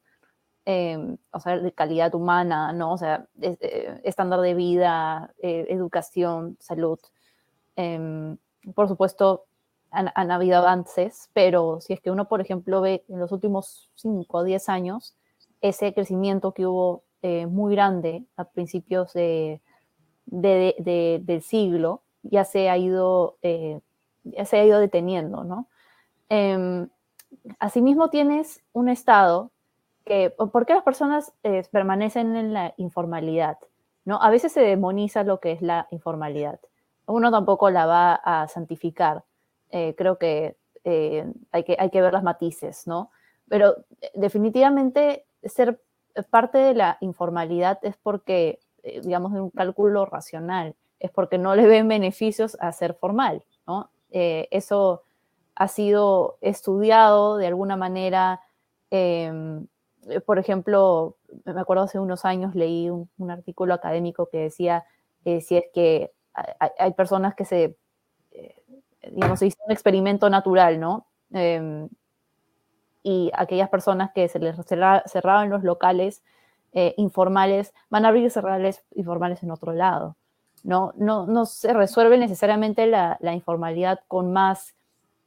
Em, o sea, de calidad humana, ¿no? O sea, eh, estándar de vida, eh, educación, salud. Em, por supuesto, han, habido avances, pero si es que uno, por ejemplo, ve en los últimos 5 o 10 años, ese crecimiento que hubo eh, muy grande a principios de, del siglo ya se ha ido, eh, ya se ha ido deteniendo, ¿no? Em, asimismo tienes un Estado que, ¿por qué las personas eh, permanecen en la informalidad? ¿no? A veces se demoniza lo que es la informalidad. Uno tampoco la va a santificar. Eh, creo que, hay que hay que ver las matices, ¿no? Pero definitivamente ser parte de la informalidad es porque, digamos, de un cálculo racional es porque no le ven beneficios a ser formal, ¿no? Eh, eso ha sido estudiado de alguna manera. Em, por ejemplo, me acuerdo hace unos años leí un, artículo académico que decía eh, si es que hay, personas que se, eh, digamos, se hizo un experimento natural, ¿no? Em, y aquellas personas que se les cerraban los locales informales van a abrir cerrales informales en otro lado. ¿no? No, se resuelve necesariamente la, informalidad con más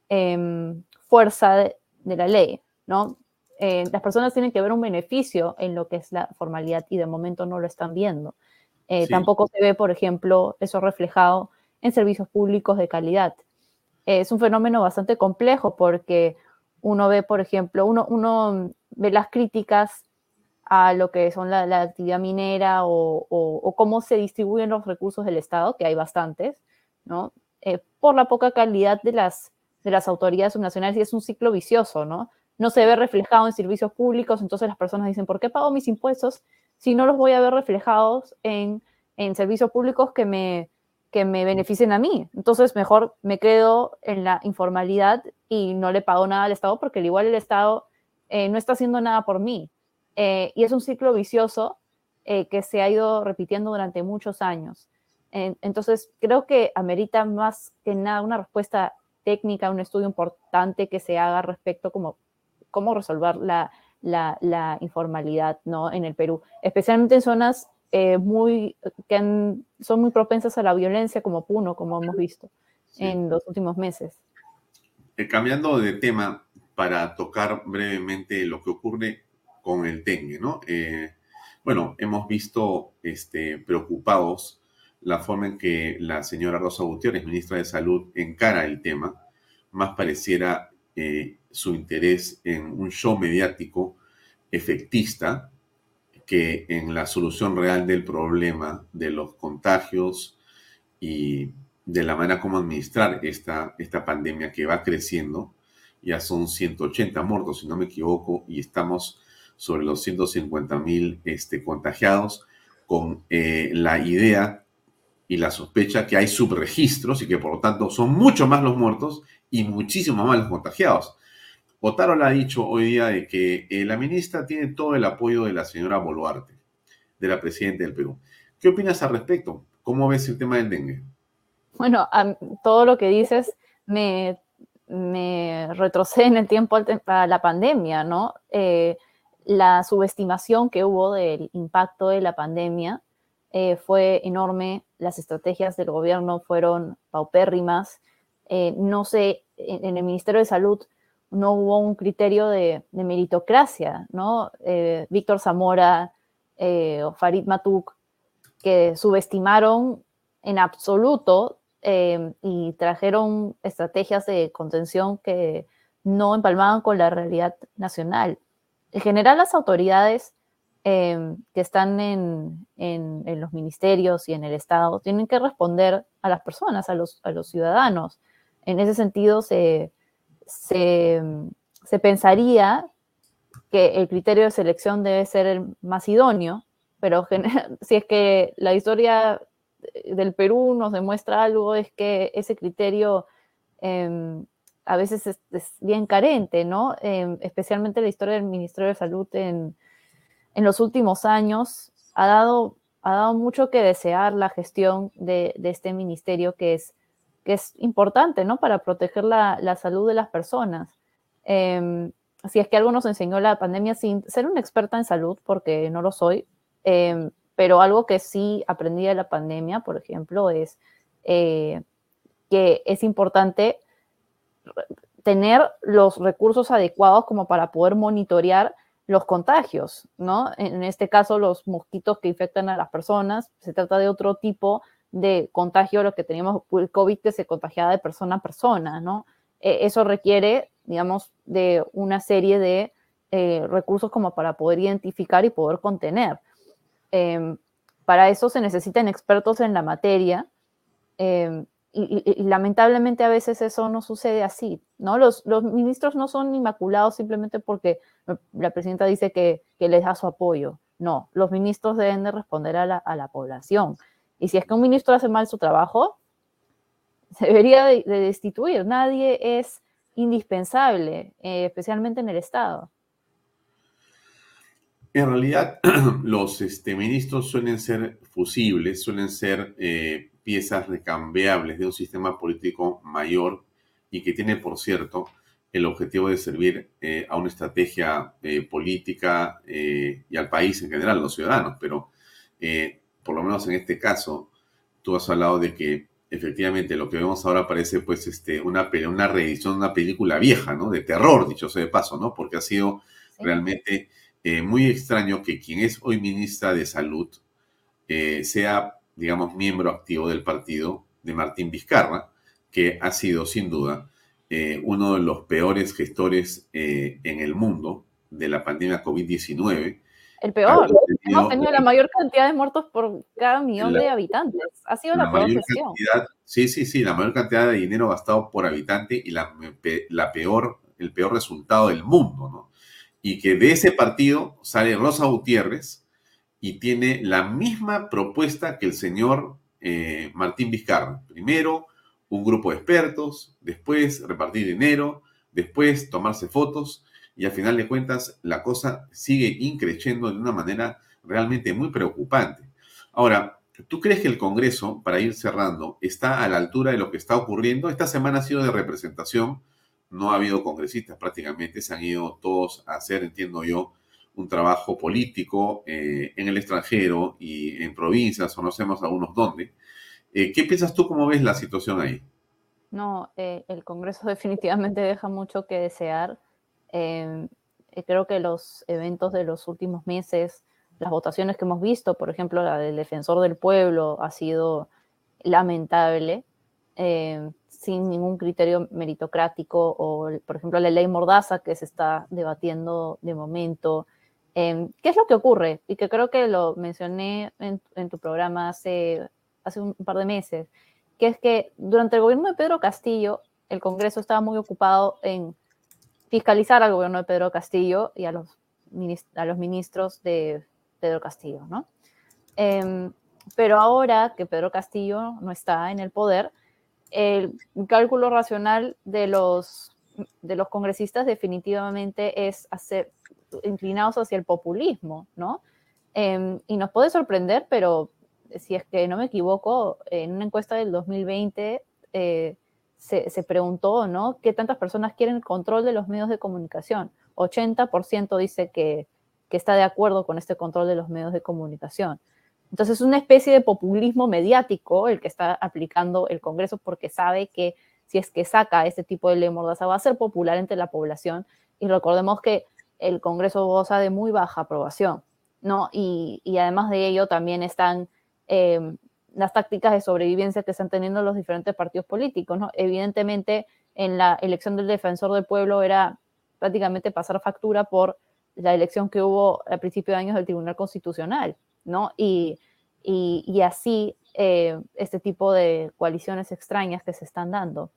em, fuerza de, la ley, ¿no? Eh, las personas tienen que ver un beneficio en lo que es la formalidad y de momento no lo están viendo. Eh, tampoco se ve, por ejemplo, eso reflejado en servicios públicos de calidad. es un fenómeno bastante complejo porque uno ve, por ejemplo, uno, uno ve las críticas a lo que son la, actividad minera o, cómo se distribuyen los recursos del Estado, que hay bastantes, ¿no? Eh, por la poca calidad de las, de las autoridades nacionales y es un ciclo vicioso, ¿no? No se ve reflejado en servicios públicos, entonces las personas dicen, ¿por qué pago mis impuestos si no los voy a ver reflejados en, en servicios públicos que me, que me beneficien a mí? Entonces mejor me quedo en la informalidad y no le pago nada al Estado porque al igual el Estado eh, no está haciendo nada por mí. Eh, y es un ciclo vicioso eh, que se ha ido repitiendo durante muchos años. entonces, creo que amerita más que nada una respuesta técnica, un estudio importante que se haga respecto como cómo resolver la, la, informalidad ¿no? en el Perú, especialmente en zonas eh, muy, que son muy propensas a la violencia como Puno, como hemos visto en los últimos meses. cambiando de tema, para tocar brevemente lo que ocurre con el dengue, ¿no? Eh, bueno, hemos visto este, preocupados la forma en que la señora Rosa Gutiérrez, ministra de Salud, encara el tema. Más pareciera eh, su interés en un show mediático efectista que en la solución real del problema de los contagios y de la manera como administrar esta, esta pandemia que va creciendo. Ya son 180 muertos, si no me equivoco, y estamos sobre los 150 mil este, contagiados, con eh, la idea y la sospecha que hay subregistros y que por lo tanto son mucho más los muertos y muchísimo más los contagiados. Otaro le ha dicho hoy día de que eh, la ministra tiene todo el apoyo de la señora Boluarte, de la presidenta del Perú. ¿Qué opinas al respecto? ¿Cómo ves el tema del dengue? Bueno, todo lo que dices me, me retrocede en el tiempo a la pandemia, ¿no? Eh, la subestimación que hubo del impacto de la pandemia eh, fue enorme, las estrategias del gobierno fueron paupérrimas, eh, no sé, en, el Ministerio de Salud no hubo un criterio de, meritocracia, ¿no? Eh, Víctor Zamora o Farid Matuk, que subestimaron en absoluto y trajeron estrategias de contención que no empalmaban con la realidad nacional en general las autoridades em, que están en, los ministerios y en el Estado tienen que responder a las personas, a los, a los ciudadanos. En ese sentido, se, se, pensaría que el criterio de selección debe ser el más idóneo, pero si es que la historia del Perú nos demuestra algo, es que ese criterio em, a veces es, bien carente, ¿no? Em, especialmente la historia del Ministerio de Salud en, los últimos años ha dado, ha dado mucho que desear la gestión de, este ministerio que es, que es importante, ¿no? Para proteger la, salud de las personas. Eh, si es que algo nos enseñó la pandemia sin ser una experta en salud, porque no lo soy, em, pero algo que sí aprendí de la pandemia, por ejemplo, es eh, que es importante tener los recursos adecuados como para poder monitorear los contagios, ¿no? En este caso, los mosquitos que infectan a las personas, se trata de otro tipo de contagio, lo que teníamos el COVID que se contagiaba de persona a persona, ¿no? E, eso requiere, digamos, de una serie de eh, recursos como para poder identificar y poder contener. Em, para eso se necesitan expertos en la materia y, lamentablemente a veces eso no sucede así, ¿no? Los, los, ministros no son inmaculados simplemente porque la presidenta dice que, que, les da su apoyo. No, los ministros deben de responder a la, a la población. Y si es que un ministro hace mal su trabajo, se debería de, destituir. Nadie es indispensable, eh, especialmente en el Estado. En realidad, los este, ministros suelen ser fusibles, suelen ser eh, piezas recambiables de un sistema político mayor y que tiene, por cierto, el objetivo de servir eh, a una estrategia eh, política eh, y al país en general, a los ciudadanos. Pero, por lo menos en este caso, tú has hablado de que efectivamente lo que vemos ahora parece pues este, una, una reedición de una película vieja, ¿no? De terror, dicho sea de paso, ¿no? Porque ha sido realmente muy extraño que quien es hoy ministra de Salud sea digamos, miembro activo del partido de Martín Vizcarra, que ha sido sin duda eh, uno de los peores gestores eh, en el mundo de la pandemia COVID-19. El peor. Hemos tenido la mayor cantidad de muertos por cada millón de habitantes. Ha sido la, peor gestión. sí, sí, sí, la mayor cantidad de dinero gastado por habitante y la, la peor, el peor resultado del mundo, ¿no? Y que de ese partido sale Rosa Gutiérrez, y tiene la misma propuesta que el señor eh, Martín Vizcarra. Primero, un grupo de expertos, después repartir dinero, después tomarse fotos y al final de cuentas la cosa sigue increciendo de una manera realmente muy preocupante. Ahora, ¿tú crees que el Congreso, para ir cerrando, está a la altura de lo que está ocurriendo? Esta semana ha sido de representación, no ha habido congresistas prácticamente, se han ido todos a hacer, entiendo yo, un trabajo político eh, en el extranjero y en provincias, o no sabemos algunos dónde. Eh, ¿Qué piensas tú, cómo ves la situación ahí? No, eh, el Congreso definitivamente deja mucho que desear. creo que los eventos de los últimos meses, las votaciones que hemos visto, por ejemplo, la del defensor del pueblo, ha sido lamentable, sin ningún criterio meritocrático, o, por ejemplo, la ley Mordaza que se está debatiendo de momento, Em, ¿Qué es lo que ocurre? Y que creo que lo mencioné en, tu programa hace, hace un par de meses, que es que durante el gobierno de Pedro Castillo, el Congreso estaba muy ocupado en fiscalizar al gobierno de Pedro Castillo y a los, a los ministros de Pedro Castillo, ¿no? Em, pero ahora que Pedro Castillo no está en el poder, el cálculo racional de los, de los congresistas definitivamente es hacer, inclinados hacia el populismo, ¿no? Em, y nos puede sorprender, pero si es que no me equivoco, en una encuesta del 2020 eh, se, preguntó, ¿no? ¿Qué tantas personas quieren el control de los medios de comunicación? 80% dice que, que está de acuerdo con este control de los medios de comunicación. Entonces es una especie de populismo mediático el que está aplicando el Congreso porque sabe que si es que saca este tipo de ley mordaza va a ser popular entre la población. Y recordemos que el Congreso goza de muy baja aprobación, ¿no? Y, además de ello también están em, las tácticas de sobrevivencia que están teniendo los diferentes partidos políticos, ¿no? Evidentemente, en la elección del defensor del pueblo era prácticamente pasar factura por la elección que hubo a principios de años del Tribunal Constitucional, ¿no? Y, así eh, este tipo de coaliciones extrañas que se están dando.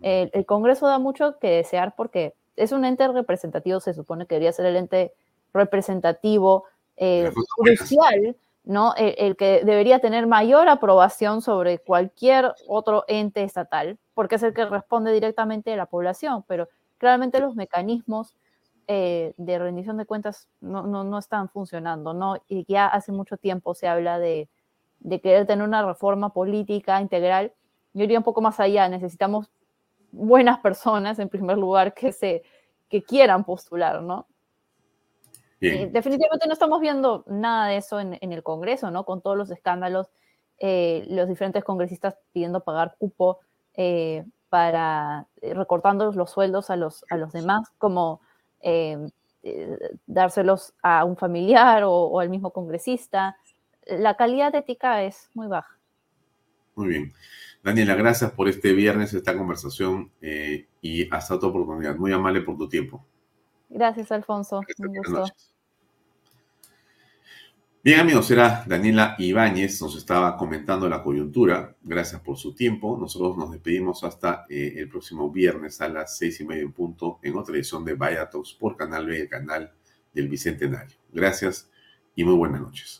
el Congreso da mucho que desear porque es un ente representativo, se supone que debería ser el ente representativo eh, crucial, ¿no? El, que debería tener mayor aprobación sobre cualquier otro ente estatal, porque es el que responde directamente a la población, pero claramente los mecanismos eh, de rendición de cuentas no, no, no, están funcionando, ¿no? Y ya hace mucho tiempo se habla de, de querer tener una reforma política integral. Yo iría un poco más allá, necesitamos buenas personas, en primer lugar, que, se, que quieran postular, ¿no? Eh, definitivamente no estamos viendo nada de eso en, el Congreso, ¿no? Con todos los escándalos, eh, los diferentes congresistas pidiendo pagar cupo eh, para recortando los sueldos a los, a los demás, como eh, dárselos a un familiar o, al mismo congresista. La calidad ética es muy baja. Muy bien. Daniela, gracias por este viernes, esta conversación eh, y hasta otra oportunidad. Muy amable por tu tiempo. Gracias, Alfonso. Un gusto. Bien amigos, era Daniela Ibáñez, nos estaba comentando la coyuntura. Gracias por su tiempo. Nosotros nos despedimos hasta eh, el próximo viernes a las seis y media en punto en otra edición de Vaya Talks por Canal B, el canal del Bicentenario. Gracias y muy buenas noches.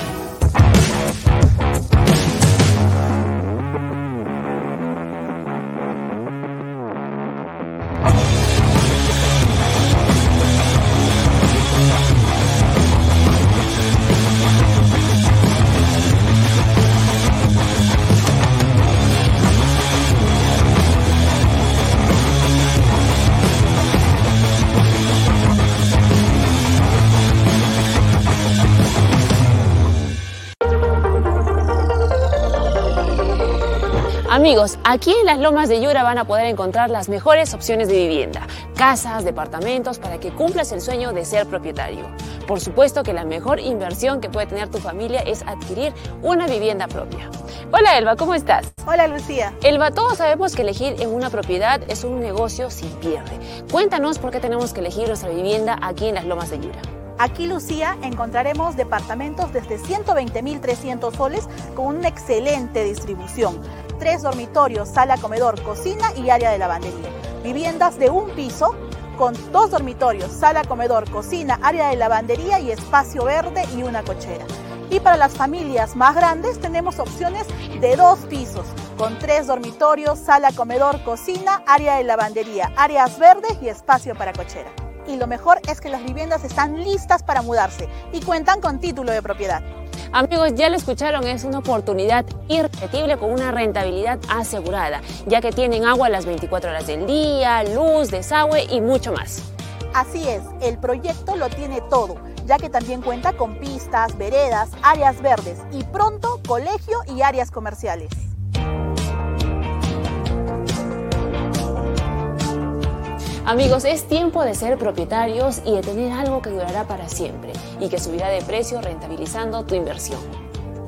Amigos, aquí en las Lomas de Yura van a poder encontrar las mejores opciones de vivienda, casas, departamentos, para que cumplas el sueño de ser propietario. Por supuesto que la mejor inversión que puede tener tu familia es adquirir una vivienda propia. Hola Elba, ¿cómo estás? Hola Lucía. Elba, todos sabemos que elegir en una propiedad es un negocio sin pierde. Cuéntanos por qué tenemos que elegir nuestra vivienda aquí en las Lomas de Yura. Aquí, Lucía, encontraremos departamentos desde 120.300 soles con una excelente distribución tres dormitorios, sala, comedor, cocina y área de lavandería. Viviendas de un piso con dos dormitorios, sala, comedor, cocina, área de lavandería y espacio verde y una cochera. Y para las familias más grandes tenemos opciones de dos pisos, con tres dormitorios, sala, comedor, cocina, área de lavandería, áreas verdes y espacio para cochera. Y lo mejor es que las viviendas están listas para mudarse y cuentan con título de propiedad. Amigos, ya lo escucharon, es una oportunidad irrepetible con una rentabilidad asegurada, ya que tienen agua las 24 horas del día, luz, desagüe y mucho más. Así es, el proyecto lo tiene todo, ya que también cuenta con pistas, veredas, áreas verdes y pronto colegio y áreas comerciales. Amigos, es tiempo de ser propietarios y de tener algo que durará para siempre y que subirá de precio rentabilizando tu inversión.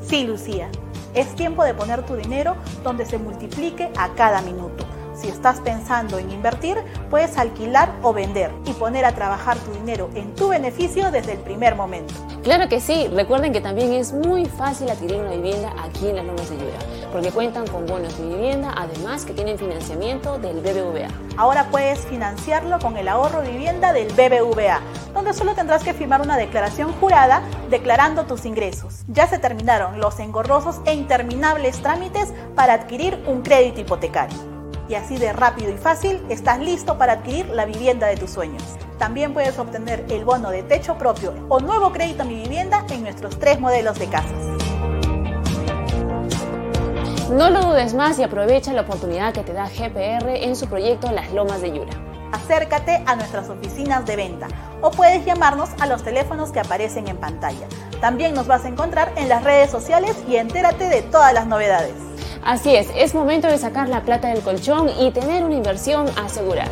Sí, Lucía, es tiempo de poner tu dinero donde se multiplique a cada minuto. Si estás pensando en invertir, puedes alquilar o vender y poner a trabajar tu dinero en tu beneficio desde el primer momento. Claro que sí, recuerden que también es muy fácil adquirir una vivienda aquí en las Lomas de Yura, porque cuentan con bonos de vivienda, además que tienen financiamiento del BBVA. Ahora puedes financiarlo con el ahorro de vivienda del BBVA, donde solo tendrás que firmar una declaración jurada declarando tus ingresos. Ya se terminaron los engorrosos e interminables trámites para adquirir un crédito hipotecario y así de rápido y fácil estás listo para adquirir la vivienda de tus sueños. También puedes obtener el bono de techo propio o nuevo crédito a mi vivienda en nuestros tres modelos de casas. No lo dudes más y aprovecha la oportunidad que te da GPR en su proyecto Las Lomas de Yura. Acércate a nuestras oficinas de venta o puedes llamarnos a los teléfonos que aparecen en pantalla. También nos vas a encontrar en las redes sociales y entérate de todas las novedades. Así es, es momento de sacar la plata del colchón y tener una inversión asegurada.